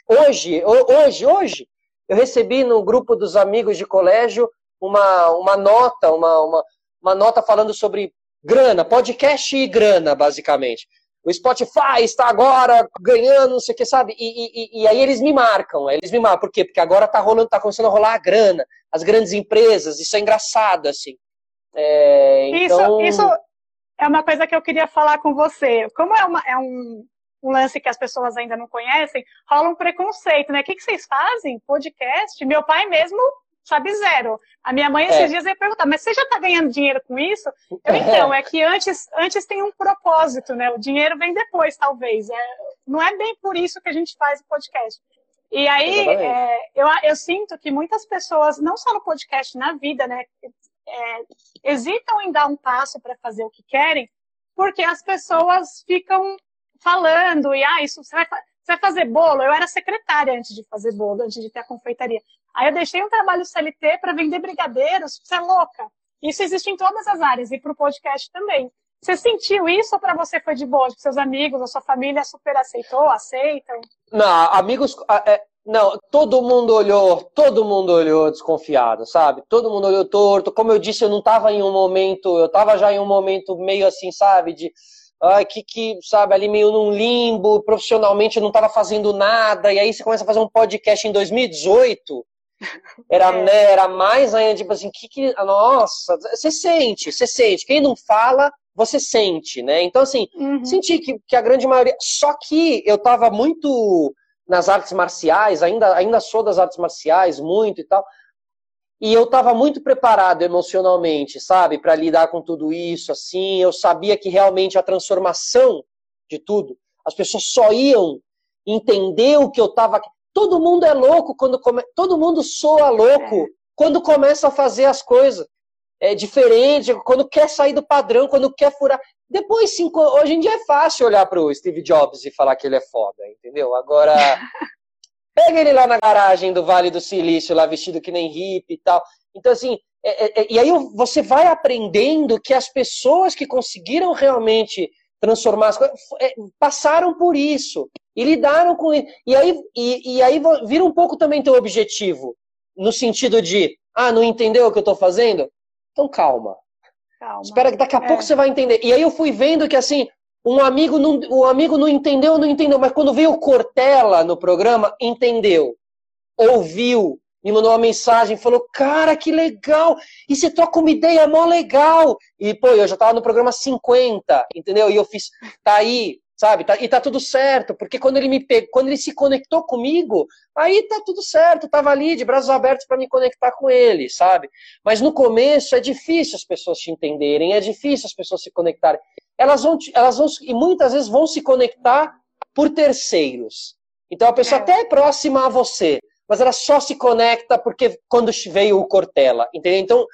Hoje, hoje, hoje, eu recebi no grupo dos amigos de colégio uma, uma nota, uma, uma, uma nota falando sobre grana, podcast e grana, basicamente. O Spotify está agora ganhando, não sei o que, sabe? E, e, e aí eles me marcam, eles me marcam. Por quê? Porque agora está rolando, tá começando a rolar a grana, as grandes empresas, isso é engraçado, assim. É, então... isso, isso é uma coisa que eu queria falar com você. Como é, uma, é um, um, lance que as pessoas ainda não conhecem, rola um preconceito, né? O que, que vocês fazem? Podcast? Meu pai mesmo sabe zero. A minha mãe esses é. dias ia perguntar, mas você já está ganhando dinheiro com isso? Eu, então, é que antes, antes tem um propósito, né? O dinheiro vem depois, talvez. É, não é bem por isso que a gente faz o podcast. E aí, é, eu, eu sinto que muitas pessoas, não só no podcast, na vida, né? É, hesitam em dar um passo para fazer o que querem, porque as pessoas ficam falando, e ah, isso você vai, você vai fazer bolo? Eu era secretária antes de fazer bolo, antes de ter a confeitaria. Aí eu deixei um trabalho CLT para vender brigadeiros, você é louca. Isso existe em todas as áreas e para o podcast também. Você sentiu isso ou para você foi de boa? Seus amigos, a sua família super aceitou, aceitam? Não, amigos, é, não, todo mundo olhou, todo mundo olhou desconfiado, sabe? Todo mundo olhou torto. Como eu disse, eu não estava em um momento, eu estava já em um momento meio assim, sabe, de ai, que, que, sabe, ali meio num limbo, profissionalmente eu não estava fazendo nada, e aí você começa a fazer um podcast em 2018, era, é. né, era mais ainda, tipo assim, que, que nossa, você sente, você sente, quem não fala, você sente, né, então assim, uhum. senti que, que a grande maioria, só que eu estava muito nas artes marciais, ainda, ainda sou das artes marciais, muito e tal, e eu estava muito preparado emocionalmente, sabe, para lidar com tudo isso, assim. Eu sabia que realmente a transformação de tudo, as pessoas só iam entender o que eu estava. Todo mundo é louco quando come... todo mundo soa louco é. quando começa a fazer as coisas é diferente, quando quer sair do padrão, quando quer furar. Depois, cinco... hoje em dia é fácil olhar para o Steve Jobs e falar que ele é foda, entendeu? Agora Pega ele lá na garagem do Vale do Silício, lá vestido que nem hippie e tal. Então, assim, é, é, é, e aí você vai aprendendo que as pessoas que conseguiram realmente transformar as coisas é, passaram por isso e lidaram com isso. E aí, e, e aí vira um pouco também teu objetivo, no sentido de, ah, não entendeu o que eu estou fazendo? Então calma. calma. Espera que daqui a pouco é. você vai entender. E aí eu fui vendo que, assim, um amigo não, o amigo não entendeu, não entendeu, mas quando veio o Cortella no programa, entendeu, ouviu, me mandou uma mensagem, falou, cara, que legal, e você troca uma ideia mó legal. E, pô, eu já tava no programa 50, entendeu? E eu fiz, tá aí, sabe? Tá, e tá tudo certo, porque quando ele me pegou, quando ele se conectou comigo, aí tá tudo certo, tava ali de braços abertos para me conectar com ele, sabe? Mas no começo é difícil as pessoas te entenderem, é difícil as pessoas se conectarem. Elas vão, elas vão e muitas vezes vão se conectar por terceiros. Então a pessoa é. até é próxima a você, mas ela só se conecta porque quando veio o Cortella, entendeu? Então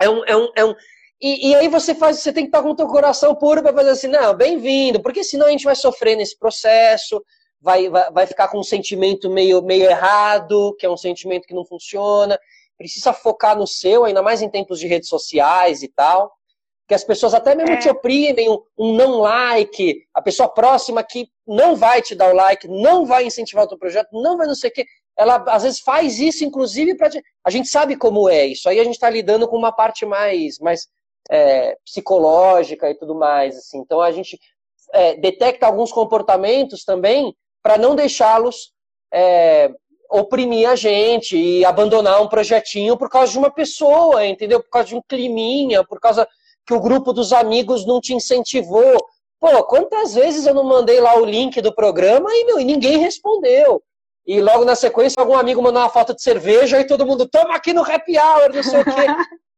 é um, é um, é um e, e, aí você faz, você tem que estar com o teu coração puro para fazer assim, não, bem-vindo, porque senão a gente vai sofrer nesse processo, vai, vai, vai ficar com um sentimento meio, meio errado, que é um sentimento que não funciona. Precisa focar no seu, ainda mais em tempos de redes sociais e tal. Que as pessoas até mesmo é. te oprimem um, um, não like, a pessoa próxima que não vai te dar o like, não vai incentivar o teu projeto, não vai não sei o quê. Ela às vezes faz isso, inclusive, para a gente sabe como é isso. Aí a gente está lidando com uma parte mais, mais é, psicológica e tudo mais. Assim. Então a gente é, detecta alguns comportamentos também para não deixá-los é, oprimir a gente e abandonar um projetinho por causa de uma pessoa, entendeu? Por causa de um climinha, por causa que o grupo dos amigos não te incentivou. Pô, quantas vezes eu não mandei lá o link do programa e, meu, e ninguém respondeu. E logo na sequência, algum amigo mandou uma foto de cerveja e todo mundo, toma aqui no happy hour, não sei o quê.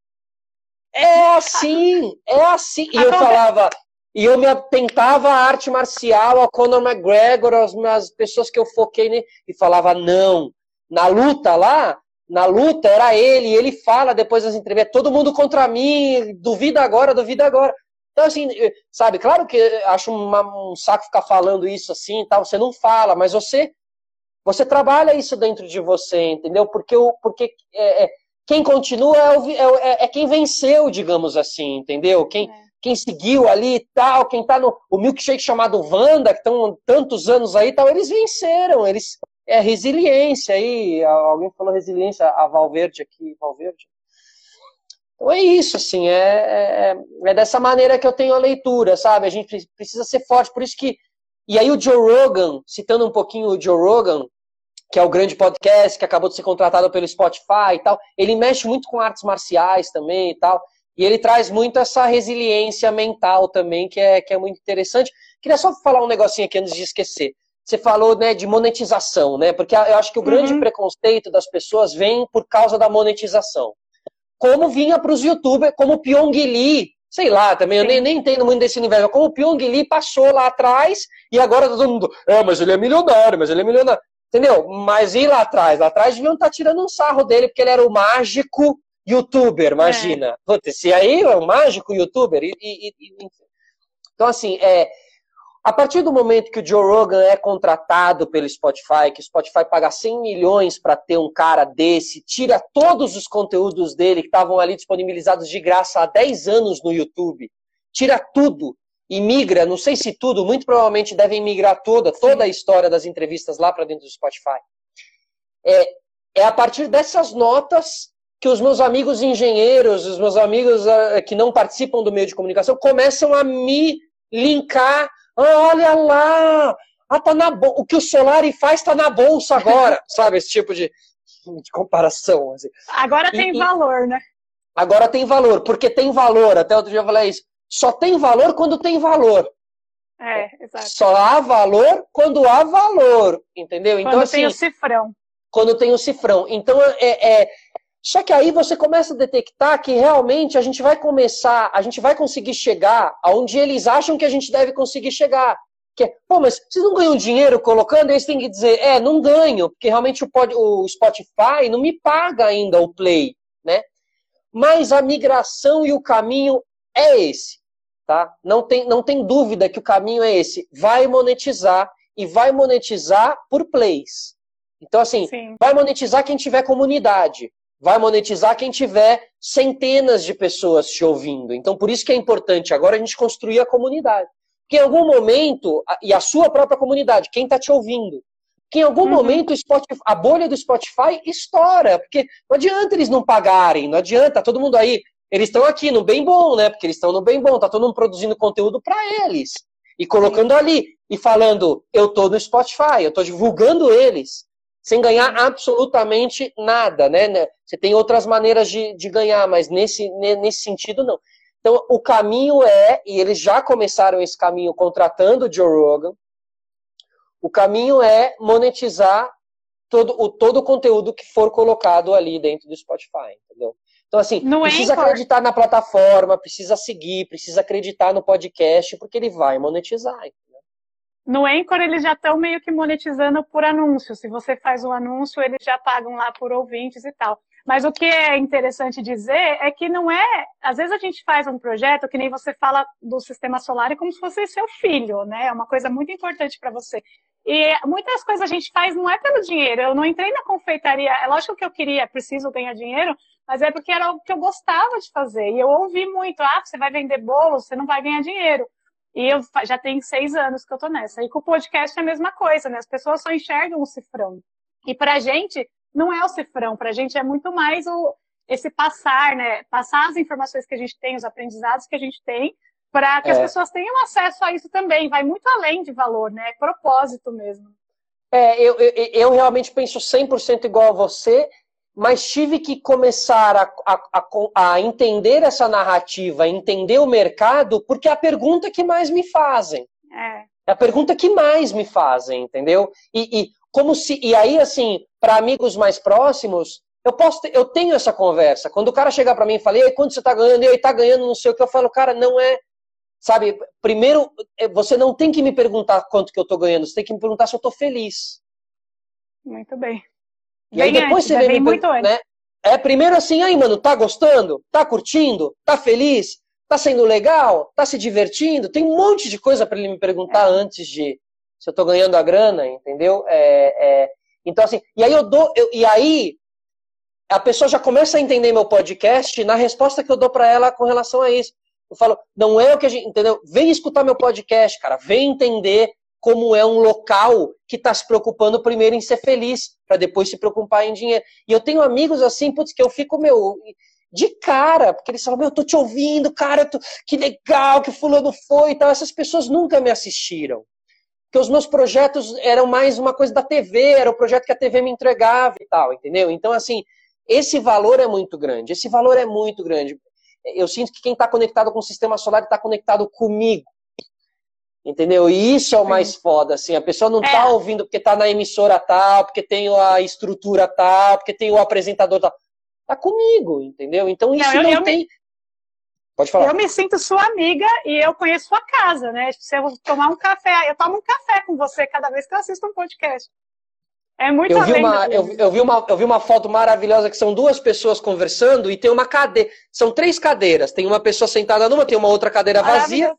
É assim, é assim. E eu falava, e eu me atentava à arte marcial, ao Conor McGregor, às, as pessoas que eu foquei nele, e falava, não. Na luta lá, na luta era ele, e ele fala depois das entrevistas, todo mundo contra mim, duvida agora, duvida agora. Então, assim, sabe, claro que acho uma, um saco ficar falando isso assim e tal, você não fala, mas você você trabalha isso dentro de você, entendeu? Porque, porque é, é, quem continua é, o, é, é, é, quem venceu, digamos assim, entendeu? Quem, é. quem seguiu ali e tal, quem tá no o milkshake chamado Wanda, que estão tantos anos aí e tal, eles venceram, eles é resiliência aí, alguém falou resiliência, a Valverde aqui, Valverde. Então é isso, assim, é, é, é dessa maneira que eu tenho a leitura, sabe? A gente precisa ser forte, por isso que. E aí o Joe Rogan, citando um pouquinho o Joe Rogan, que é o grande podcast que acabou de ser contratado pelo Spotify e tal. Ele mexe muito com artes marciais também e tal. E ele traz muito essa resiliência mental também, que é, que é muito interessante. Queria só falar um negocinho aqui antes de esquecer. você falou né, de monetização, né? Porque eu acho que o grande uhum. preconceito das pessoas vem por causa da monetização. Como vinha para os youtubers, como o Pyong Lee, sei lá, também eu nem, nem entendo muito desse universo, como o Pyong Lee passou lá atrás e agora todo mundo, ah, mas ele é milionário, mas ele é milionário. Entendeu? Mas e lá atrás? Lá atrás deviam estar tá tirando um sarro dele, porque ele era o mágico youtuber, imagina. É. Putz, esse aí é o mágico youtuber. E, e, e, então, assim, é, a partir do momento que o Joe Rogan é contratado pelo Spotify, que o Spotify paga 100 milhões para ter um cara desse, tira todos os conteúdos dele que estavam ali disponibilizados de graça há 10 anos no YouTube, tira tudo e migra, não sei se tudo, muito provavelmente devem migrar toda, toda a história das entrevistas lá para dentro do Spotify. É, é a partir dessas notas que os meus amigos engenheiros, os meus amigos uh, que não participam do meio de comunicação, começam a me linkar ah, olha lá! Ah, tá na. O que o Solari faz está na bolsa agora, sabe? Esse tipo de, de comparação. Assim. Agora e, tem valor, né? Agora tem valor, porque tem valor. Até outro dia eu falei isso. Só tem valor quando tem valor. É, exato. Só há valor quando há valor, entendeu? Então, quando assim, tem o cifrão. Quando tem o cifrão. Então, é, é, só que aí você começa a detectar que realmente a gente vai começar, a gente vai conseguir chegar aonde eles acham que a gente deve conseguir chegar. Que é, pô, mas vocês não ganham dinheiro colocando? Eles têm que dizer, é, não ganho, porque realmente o, pod, o Spotify não me paga ainda o play, né? Mas a migração e o caminho é esse, tá? Não tem, não tem dúvida que o caminho é esse. Vai monetizar e vai monetizar por plays. Então, assim, Sim. vai monetizar quem tiver comunidade vai monetizar quem tiver centenas de pessoas te ouvindo. Então, por isso que é importante agora a gente construir a comunidade. Porque em algum momento, e a sua própria comunidade, quem está te ouvindo, que em algum uhum. momento Spotify, a bolha do Spotify estoura, porque não adianta eles não pagarem, não adianta, todo mundo aí, eles estão aqui no bem bom, né? Porque eles estão no bem bom, tá todo mundo produzindo conteúdo para eles e colocando ali e falando, eu tô no Spotify, eu tô divulgando eles sem ganhar absolutamente nada, né? né? Você tem outras maneiras de, de ganhar, mas nesse, nesse sentido não. Então, o caminho é, e eles já começaram esse caminho contratando o Joe Rogan, o caminho é monetizar todo o, todo o conteúdo que for colocado ali dentro do Spotify, entendeu? Então, assim, não é precisa é acreditar na plataforma, precisa seguir, precisa acreditar no podcast, porque ele vai monetizar. No Anchor, eles já estão meio que monetizando por anúncio. Se você faz um anúncio, eles já pagam lá por ouvintes e tal. Mas o que é interessante dizer é que não é. Às vezes a gente faz um projeto que nem você fala do sistema solar é como se fosse seu filho, né? É uma coisa muito importante para você. E muitas coisas a gente faz não é pelo dinheiro. Eu não entrei na confeitaria. É lógico que eu queria, preciso ganhar dinheiro, mas é porque era o que eu gostava de fazer. E eu ouvi muito: ah, você vai vender bolo, você não vai ganhar dinheiro. E eu já tenho seis anos que eu tô nessa. E com o podcast é a mesma coisa, né? As pessoas só enxergam o cifrão. E pra gente, não é o cifrão, pra gente é muito mais o, esse passar, né? Passar as informações que a gente tem, os aprendizados que a gente tem, para que é. as pessoas tenham acesso a isso também. Vai muito além de valor, né? É propósito mesmo. É, eu, eu, eu realmente penso 100% igual a você mas tive que começar a, a, a, entender essa narrativa, entender o mercado, porque é a pergunta que mais me fazem. É, é a pergunta que mais me fazem, entendeu? E, e como se e aí assim, para amigos mais próximos, eu posso eu tenho essa conversa. Quando o cara chegar para mim e fala: "E aí, quanto você está ganhando?" E aí tá ganhando, não sei o que eu falo, cara, não é Sabe, primeiro, é, você não tem que me perguntar quanto que eu estou ganhando, você tem que me perguntar se eu estou feliz. Muito bem. E aí depois você vem muito antes. Né? É primeiro assim, aí, mano, tá gostando? Tá curtindo? Tá feliz? Tá sendo legal? Tá se divertindo? Tem um monte de coisa para ele me perguntar é. antes de se eu tô ganhando a grana, entendeu? É, é... Então, assim, e aí eu dou. Eu, e aí a pessoa já começa a entender meu podcast na resposta que eu dou para ela com relação a isso. Eu falo, não é o que a gente. Entendeu? Vem escutar meu podcast, cara. Vem entender como é um local que está se preocupando primeiro em ser feliz, para depois se preocupar em dinheiro. E eu tenho amigos assim, putz, que eu fico, meu, de cara, porque eles falam, meu, eu tô te ouvindo, cara, tô... que legal que fulano foi e tal. Essas pessoas nunca me assistiram. Porque os meus projetos eram mais uma coisa da TV, era o projeto que a TV me entregava e tal, entendeu? Então, assim, esse valor é muito grande, esse valor é muito grande. Eu sinto que quem está conectado com o sistema solar está conectado comigo. Entendeu? E isso é o mais foda, assim. A pessoa não tá é. tá ouvindo porque tá na emissora tal, porque tem a estrutura tal, porque tem o apresentador tal. Tá comigo, entendeu? Então isso não, eu, não eu tem. Me... Pode falar. Eu me sinto sua amiga e eu conheço sua casa, né? Se eu tomar um café, eu tomo um café com você cada vez que eu assisto um podcast. É muito eu vi, uma, eu, eu, vi uma, eu vi uma foto maravilhosa que são duas pessoas conversando e tem uma cadeira. São três cadeiras. Tem uma pessoa sentada numa, tem uma outra cadeira vazia.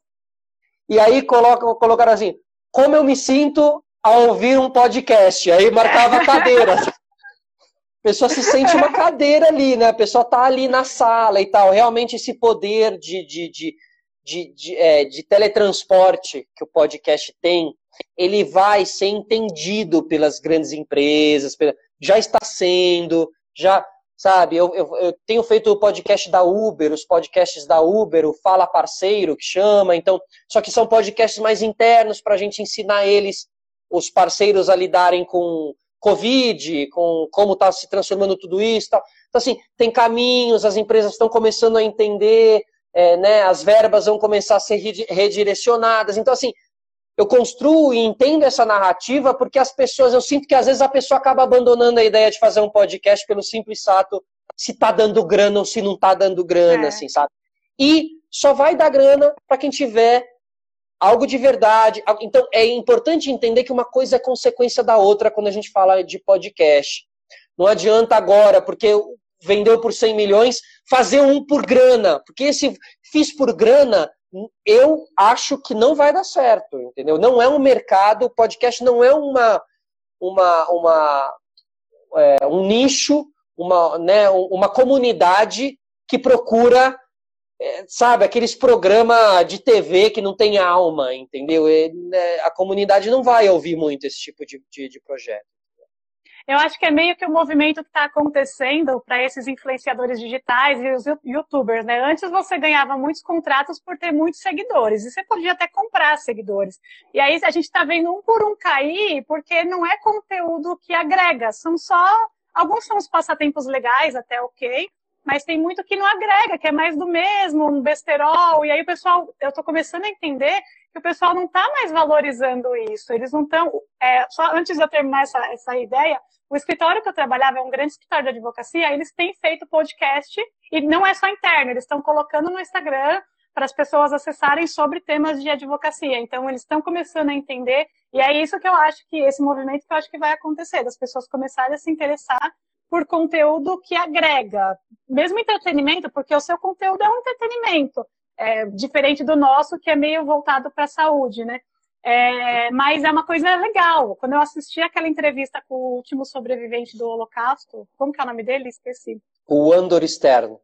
E aí coloca, colocaram assim: como eu me sinto ao ouvir um podcast? Aí marcava cadeiras. A pessoa se sente uma cadeira ali, né? A pessoa tá ali na sala e tal. Realmente esse poder de, de, de, de, de, é, de teletransporte que o podcast tem ele vai ser entendido pelas grandes empresas, já está sendo, já, sabe, eu, eu, eu, tenho feito o podcast da Uber, os podcasts da Uber, o Fala Parceiro, que chama, então, só que são podcasts mais internos para a gente ensinar eles, os parceiros, a lidarem com Covid, com como está se transformando tudo isso. Tal. Então, assim, tem caminhos, as empresas estão começando a entender, é, né, as verbas vão começar a ser redirecionadas. Então, assim, eu construo e entendo essa narrativa porque as pessoas, eu sinto que às vezes a pessoa acaba abandonando a ideia de fazer um podcast pelo simples fato se tá dando grana ou se não tá dando grana, é. assim, sabe? E só vai dar grana para quem tiver algo de verdade. Então é importante entender que uma coisa é consequência da outra quando a gente fala de podcast. Não adianta agora, porque vendeu por 100 milhões, fazer um por grana, porque esse fiz por grana eu acho que não vai dar certo, entendeu? Não é um mercado, o podcast não é uma, uma, uma é, um nicho, uma, né, uma comunidade que procura, é, sabe, aqueles programas de TV que não tem alma, entendeu? E, né, a comunidade não vai ouvir muito esse tipo de, de, de projeto. Eu acho que é meio que o movimento que está acontecendo para esses influenciadores digitais e os youtubers, né? Antes você ganhava muitos contratos por ter muitos seguidores, e você podia até comprar seguidores. E aí a gente está vendo um por um cair, porque não é conteúdo que agrega, são só. Alguns são os passatempos legais, até ok, mas tem muito que não agrega, que é mais do mesmo, um besterol. E aí o pessoal, eu estou começando a entender que o pessoal não está mais valorizando isso. Eles não estão. É, só antes de eu terminar essa, essa ideia, o escritório que eu trabalhava é um grande escritório de advocacia, eles têm feito podcast e não é só interno, eles estão colocando no Instagram para as pessoas acessarem sobre temas de advocacia. Então, eles estão começando a entender, e é isso que eu acho que, esse movimento que eu acho que vai acontecer, das pessoas começarem a se interessar por conteúdo que agrega, mesmo entretenimento, porque o seu conteúdo é um entretenimento, é, diferente do nosso, que é meio voltado para a saúde, né? É, mas é uma coisa legal. Quando eu assisti aquela entrevista com o último sobrevivente do Holocausto, como que é o nome dele? Esqueci. O Andor Stern.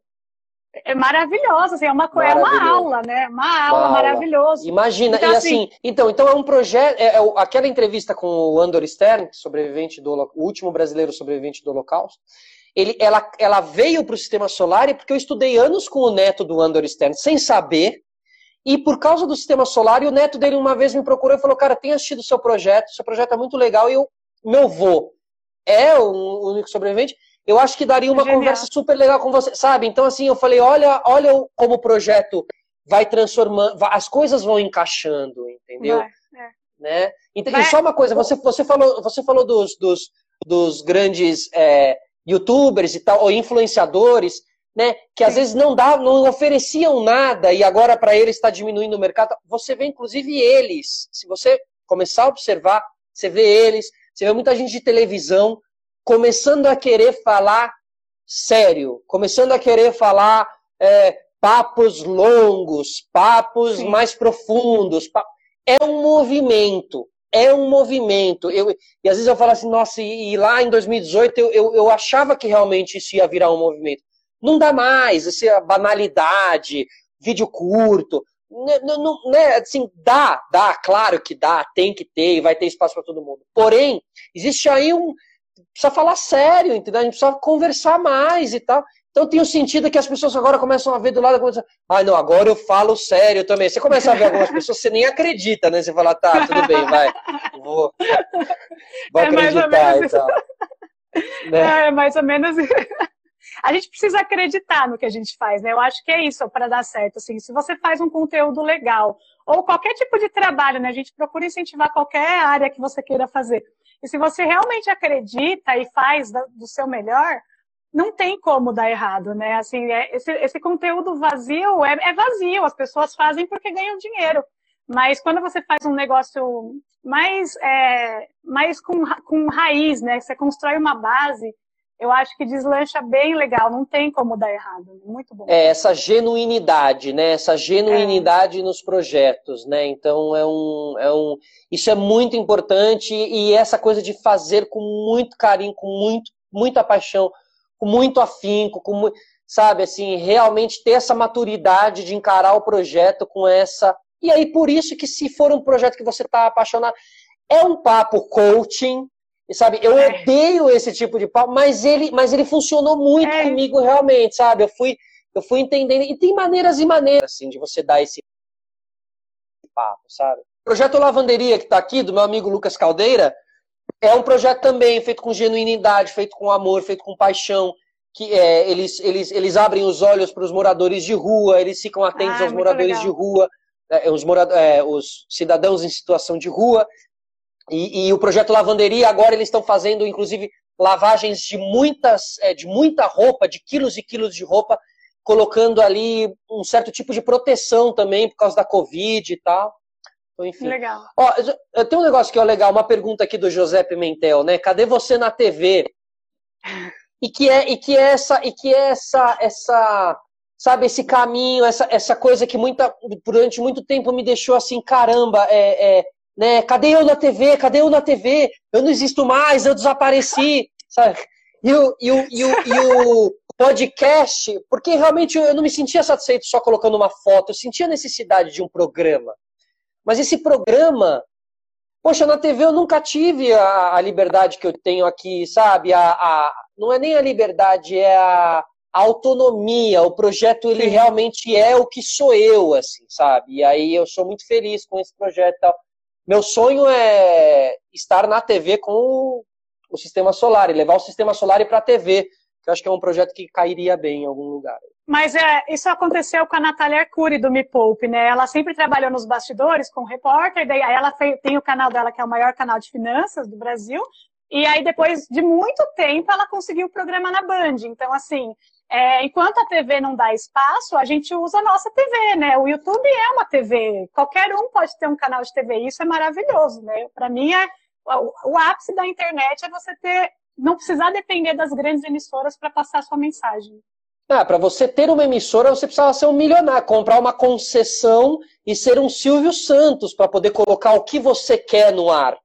É maravilhoso, assim, é uma, é uma aula, né? Uma aula, uma maravilhoso. Imagina, então, e assim, assim, então, então é um projeto, é, é, aquela entrevista com o Andor Stern, sobrevivente do o último brasileiro sobrevivente do Holocausto, ele, ela, ela veio para o sistema solar porque eu estudei anos com o neto do Andor Stern, sem saber, e por causa do sistema solar, o neto dele uma vez me procurou e falou: Cara, tem assistido o seu projeto, seu projeto é muito legal. E eu, meu vô é o único sobrevivente. Eu acho que daria uma Genial. conversa super legal com você, sabe? Então, assim, eu falei: Olha, olha como o projeto vai transformando, as coisas vão encaixando, entendeu? Vai, é. Né? Então, vai. E só uma coisa: você, você falou, você falou dos, dos, dos grandes é, youtubers e tal, ou influenciadores né, que às vezes não dá, não ofereciam nada e agora para eles está diminuindo o mercado. Você vê inclusive eles, se você começar a observar, você vê eles, você vê muita gente de televisão começando a querer falar sério, começando a querer falar é, papos longos, papos Sim. mais profundos. É um movimento, é um movimento. Eu, e às vezes eu falo assim, nossa, e, e lá em 2018 eu, eu, eu achava que realmente isso ia virar um movimento. Não dá mais, essa banalidade, vídeo curto. Né, não, não, né, assim, dá, dá, claro que dá, tem que ter e vai ter espaço para todo mundo. Porém, existe aí um. Precisa falar sério, entendeu? A gente precisa conversar mais e tal. Então tem o sentido que as pessoas agora começam a ver do lado, começam, ah, não, agora eu falo sério também. Você começa a ver algumas pessoas, você nem acredita, né? Você fala, tá, tudo bem, vai, vou, vou é acreditar e tal. Né? É mais ou menos a gente precisa acreditar no que a gente faz, né? Eu acho que é isso para dar certo. Assim, se você faz um conteúdo legal ou qualquer tipo de trabalho, né? A gente procura incentivar qualquer área que você queira fazer. E se você realmente acredita e faz do seu melhor, não tem como dar errado, né? Assim, é, esse, esse conteúdo vazio é, é vazio. As pessoas fazem porque ganham dinheiro. Mas quando você faz um negócio mais, é, mais com, com raiz, né? Você constrói uma base, eu acho que deslancha bem legal, não tem como dar errado. Muito bom. É, essa genuinidade, né? Essa genuinidade é. nos projetos, né? Então é um, é um. Isso é muito importante e essa coisa de fazer com muito carinho, com muito, muita paixão, com muito afinco, com sabe assim, realmente ter essa maturidade de encarar o projeto com essa e aí, por isso que se for um projeto que você está apaixonado, é um papo coaching, sabe? Eu é. odeio esse tipo de papo, mas ele, mas ele funcionou muito é. comigo realmente, sabe? Eu fui, eu fui entendendo. E tem maneiras e maneiras, assim, de você dar esse papo, sabe? O projeto Lavanderia, que está aqui, do meu amigo Lucas Caldeira, é um projeto também feito com genuinidade, feito com amor, feito com paixão. Que é, eles, eles, eles abrem os olhos para os moradores de rua, eles ficam atentos ah, aos moradores legal. de rua. É, os, morad é, os cidadãos em situação de rua. E, e, o projeto Lavanderia, agora eles estão fazendo, inclusive, lavagens de, muitas, é, de muita roupa, de quilos e quilos de roupa, colocando ali um certo tipo de proteção também por causa da Covid e tal. Enfim. Legal. Ó, eu tenho um negócio que é legal, uma pergunta aqui do José Pimentel, né? Cadê você na TV? E que é, e que é essa, e que é essa, essa sabe, esse caminho, essa, essa coisa que muita, durante muito tempo me deixou assim, caramba, é, é, né, cadê eu na TV? Cadê eu na TV? Eu não existo mais, eu desapareci, sabe? E o, e o, e o, e o podcast, porque realmente eu não me sentia satisfeito só colocando uma foto, eu sentia necessidade de um programa. Mas esse programa, poxa, na TV eu nunca tive a, a liberdade que eu tenho aqui, sabe? A, a, não é nem a liberdade, é a, a autonomia, o projeto ele Sim. realmente é o que sou eu, assim, sabe? E aí eu sou muito feliz com esse projeto. Tal. Meu sonho é estar na TV com o, o sistema solar e levar o sistema solar para a TV, que eu acho que é um projeto que cairia bem em algum lugar. Mas é, isso aconteceu com a Natália Arcuri do Me Poupe, né? Ela sempre trabalhou nos bastidores com repórter, daí ela tem o canal dela que é o maior canal de finanças do Brasil, e aí depois de muito tempo ela conseguiu o programa na Band. Então assim, é, enquanto a TV não dá espaço, a gente usa a nossa TV, né? O YouTube é uma TV. Qualquer um pode ter um canal de TV. Isso é maravilhoso, né? Para mim, é, o, o, ápice da internet é você ter, não precisar depender das grandes emissoras para passar sua mensagem. Ah, para você ter uma emissora, você precisava ser um milionário, comprar uma concessão e ser um Silvio Santos para poder colocar o que você quer no ar.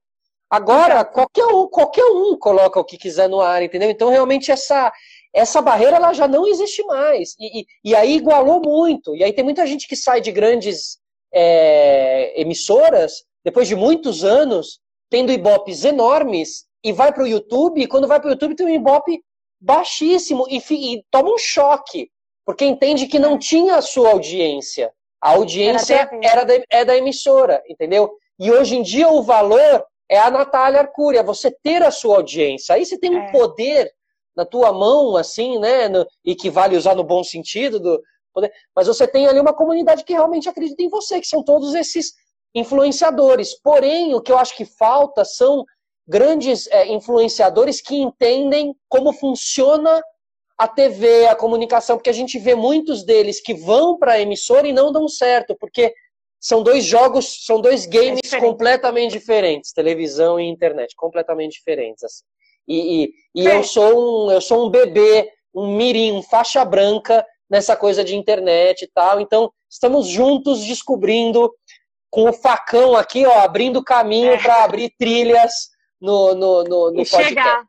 Agora, qualquer um, qualquer um coloca o que quiser no ar, entendeu? Então, realmente, essa, essa barreira ela já não existe mais. E, e, e, aí igualou muito. E aí tem muita gente que sai de grandes é, emissoras, depois de muitos anos, tendo ibopes enormes, e vai para o YouTube, e quando vai para o YouTube tem um ibope baixíssimo, e, e, toma um choque, porque entende que não tinha a sua audiência. A audiência era, da, é da emissora, entendeu? E hoje em dia o valor é a Natália Arcúria, você ter a sua audiência. Aí você tem um é. poder na tua mão, assim, né? No, e que vale usar no bom sentido do poder. Mas você tem ali uma comunidade que realmente acredita em você, que são todos esses influenciadores. Porém, o que eu acho que falta são grandes é, influenciadores que entendem como funciona a TV, a comunicação, porque a gente vê muitos deles que vão para a emissora e não dão certo, porque são dois jogos, são dois games é completamente diferentes, televisão e internet, completamente diferentes. Assim. E, e, e eu, sou um, eu sou um bebê, um mirim, um faixa branca nessa coisa de internet e tal. Então, estamos juntos descobrindo, com o facão aqui, ó, abrindo caminho é. para abrir trilhas no, no, no, no e podcast. Chegar.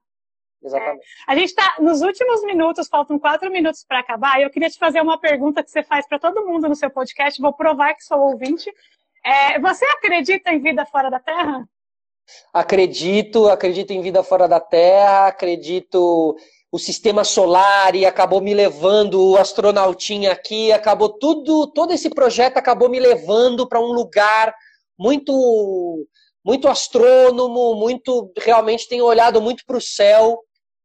Exatamente. É. A gente está nos últimos minutos, faltam quatro minutos para acabar. E eu queria te fazer uma pergunta que você faz para todo mundo no seu podcast. Vou provar que sou ouvinte. É, você acredita em vida fora da Terra? Acredito, acredito em vida fora da Terra, acredito o sistema solar e acabou me levando o astronautinha aqui, acabou tudo, todo esse projeto acabou me levando para um lugar muito muito astrônomo, muito realmente tenho olhado muito para o céu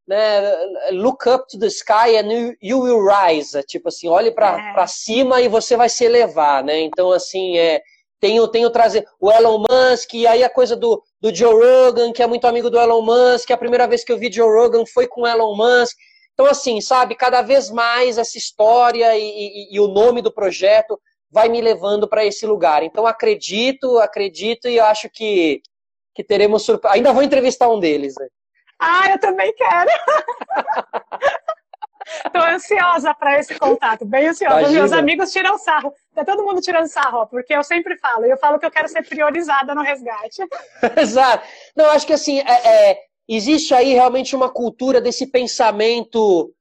né, look up to the sky and you will rise, tipo assim, olhe para é. cima e você vai se elevar, né? Então assim, é tenho tenho trazer o Elon Musk e aí a coisa do, do Joe Rogan, que é muito amigo do Elon Musk, a primeira vez que eu vi Joe Rogan foi com o Elon Musk. Então assim, sabe, cada vez mais essa história e, e, e o nome do projeto vai me levando para esse lugar. Então acredito, acredito e acho que que teremos surpresa. Ainda vou entrevistar um deles. Né? Ah, eu também quero. Estou ansiosa para esse contato, bem ansiosa. Imagina. Meus amigos tiram sarro. Tá todo mundo tirando sarro, porque eu sempre falo. Eu falo que eu quero ser priorizada no resgate. Exato. Não, acho que assim, é, é, existe aí realmente uma cultura desse pensamento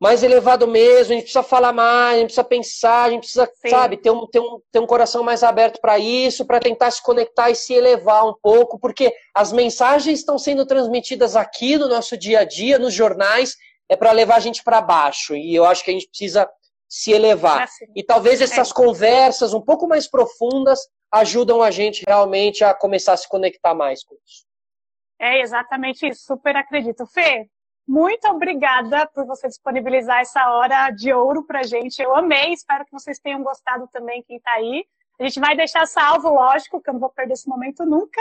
mais elevado mesmo, a gente precisa falar mais, a gente precisa pensar, a gente precisa, Sim. sabe, ter um, ter, um, ter um coração mais aberto para isso, para tentar se conectar e se elevar um pouco, porque as mensagens estão sendo transmitidas aqui no nosso dia a dia, nos jornais, é para levar a gente para baixo, e eu acho que a gente precisa se elevar. É e talvez essas é. conversas um pouco mais profundas ajudam a gente realmente a começar a se conectar mais com isso. É exatamente isso, super acredito. Fê, muito obrigada por você disponibilizar essa hora de ouro pra gente. Eu amei, espero que vocês tenham gostado também, quem tá aí. A gente vai deixar salvo, lógico, que eu não vou perder esse momento nunca.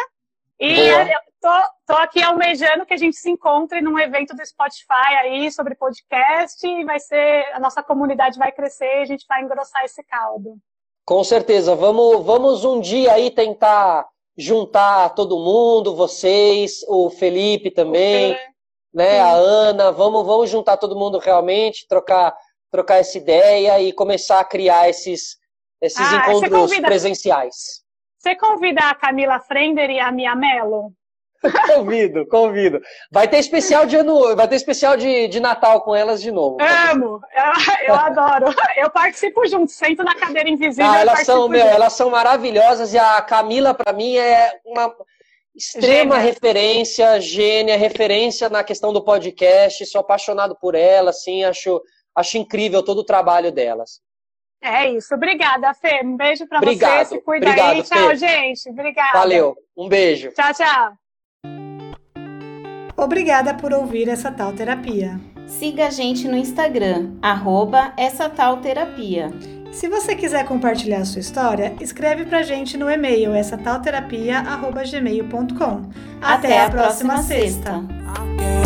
E eu tô, tô, aqui almejando que a gente se encontre num evento do Spotify aí sobre podcast e vai ser, a nossa comunidade vai crescer e a gente vai engrossar esse caldo. Com certeza. Vamos, vamos um dia aí tentar juntar todo mundo, vocês, o Felipe também. Okay né? Sim. A Ana, vamos, vamos juntar todo mundo realmente, trocar, trocar essa ideia e começar a criar esses, esses ah, encontros convida, presenciais. Você convida a Camila Frender e a Mia Mello? convido, convido. Vai ter especial de ano, vai ter especial de, de Natal com elas de novo. Amo, eu, eu adoro. Eu participo junto, sento na cadeira invisível. Ah, elas são, meu, elas são maravilhosas e a Camila para mim é uma extrema gênia. referência, gênia, referência na questão do podcast. Sou apaixonado por ela, assim, acho, acho incrível todo o trabalho delas. É isso. Obrigada, Fê. Um beijo para você. Se cuida Obrigado, aí. Tchau, Fê. gente. Obrigada. Valeu. Um beijo. Tchau, tchau. Obrigada por ouvir essa tal terapia. Siga a gente no Instagram, arroba essa tal terapia. Se você quiser compartilhar sua história, escreve pra gente no e-mail essa talterapia@gmail.com. Até, Até a próxima, próxima sexta. sexta.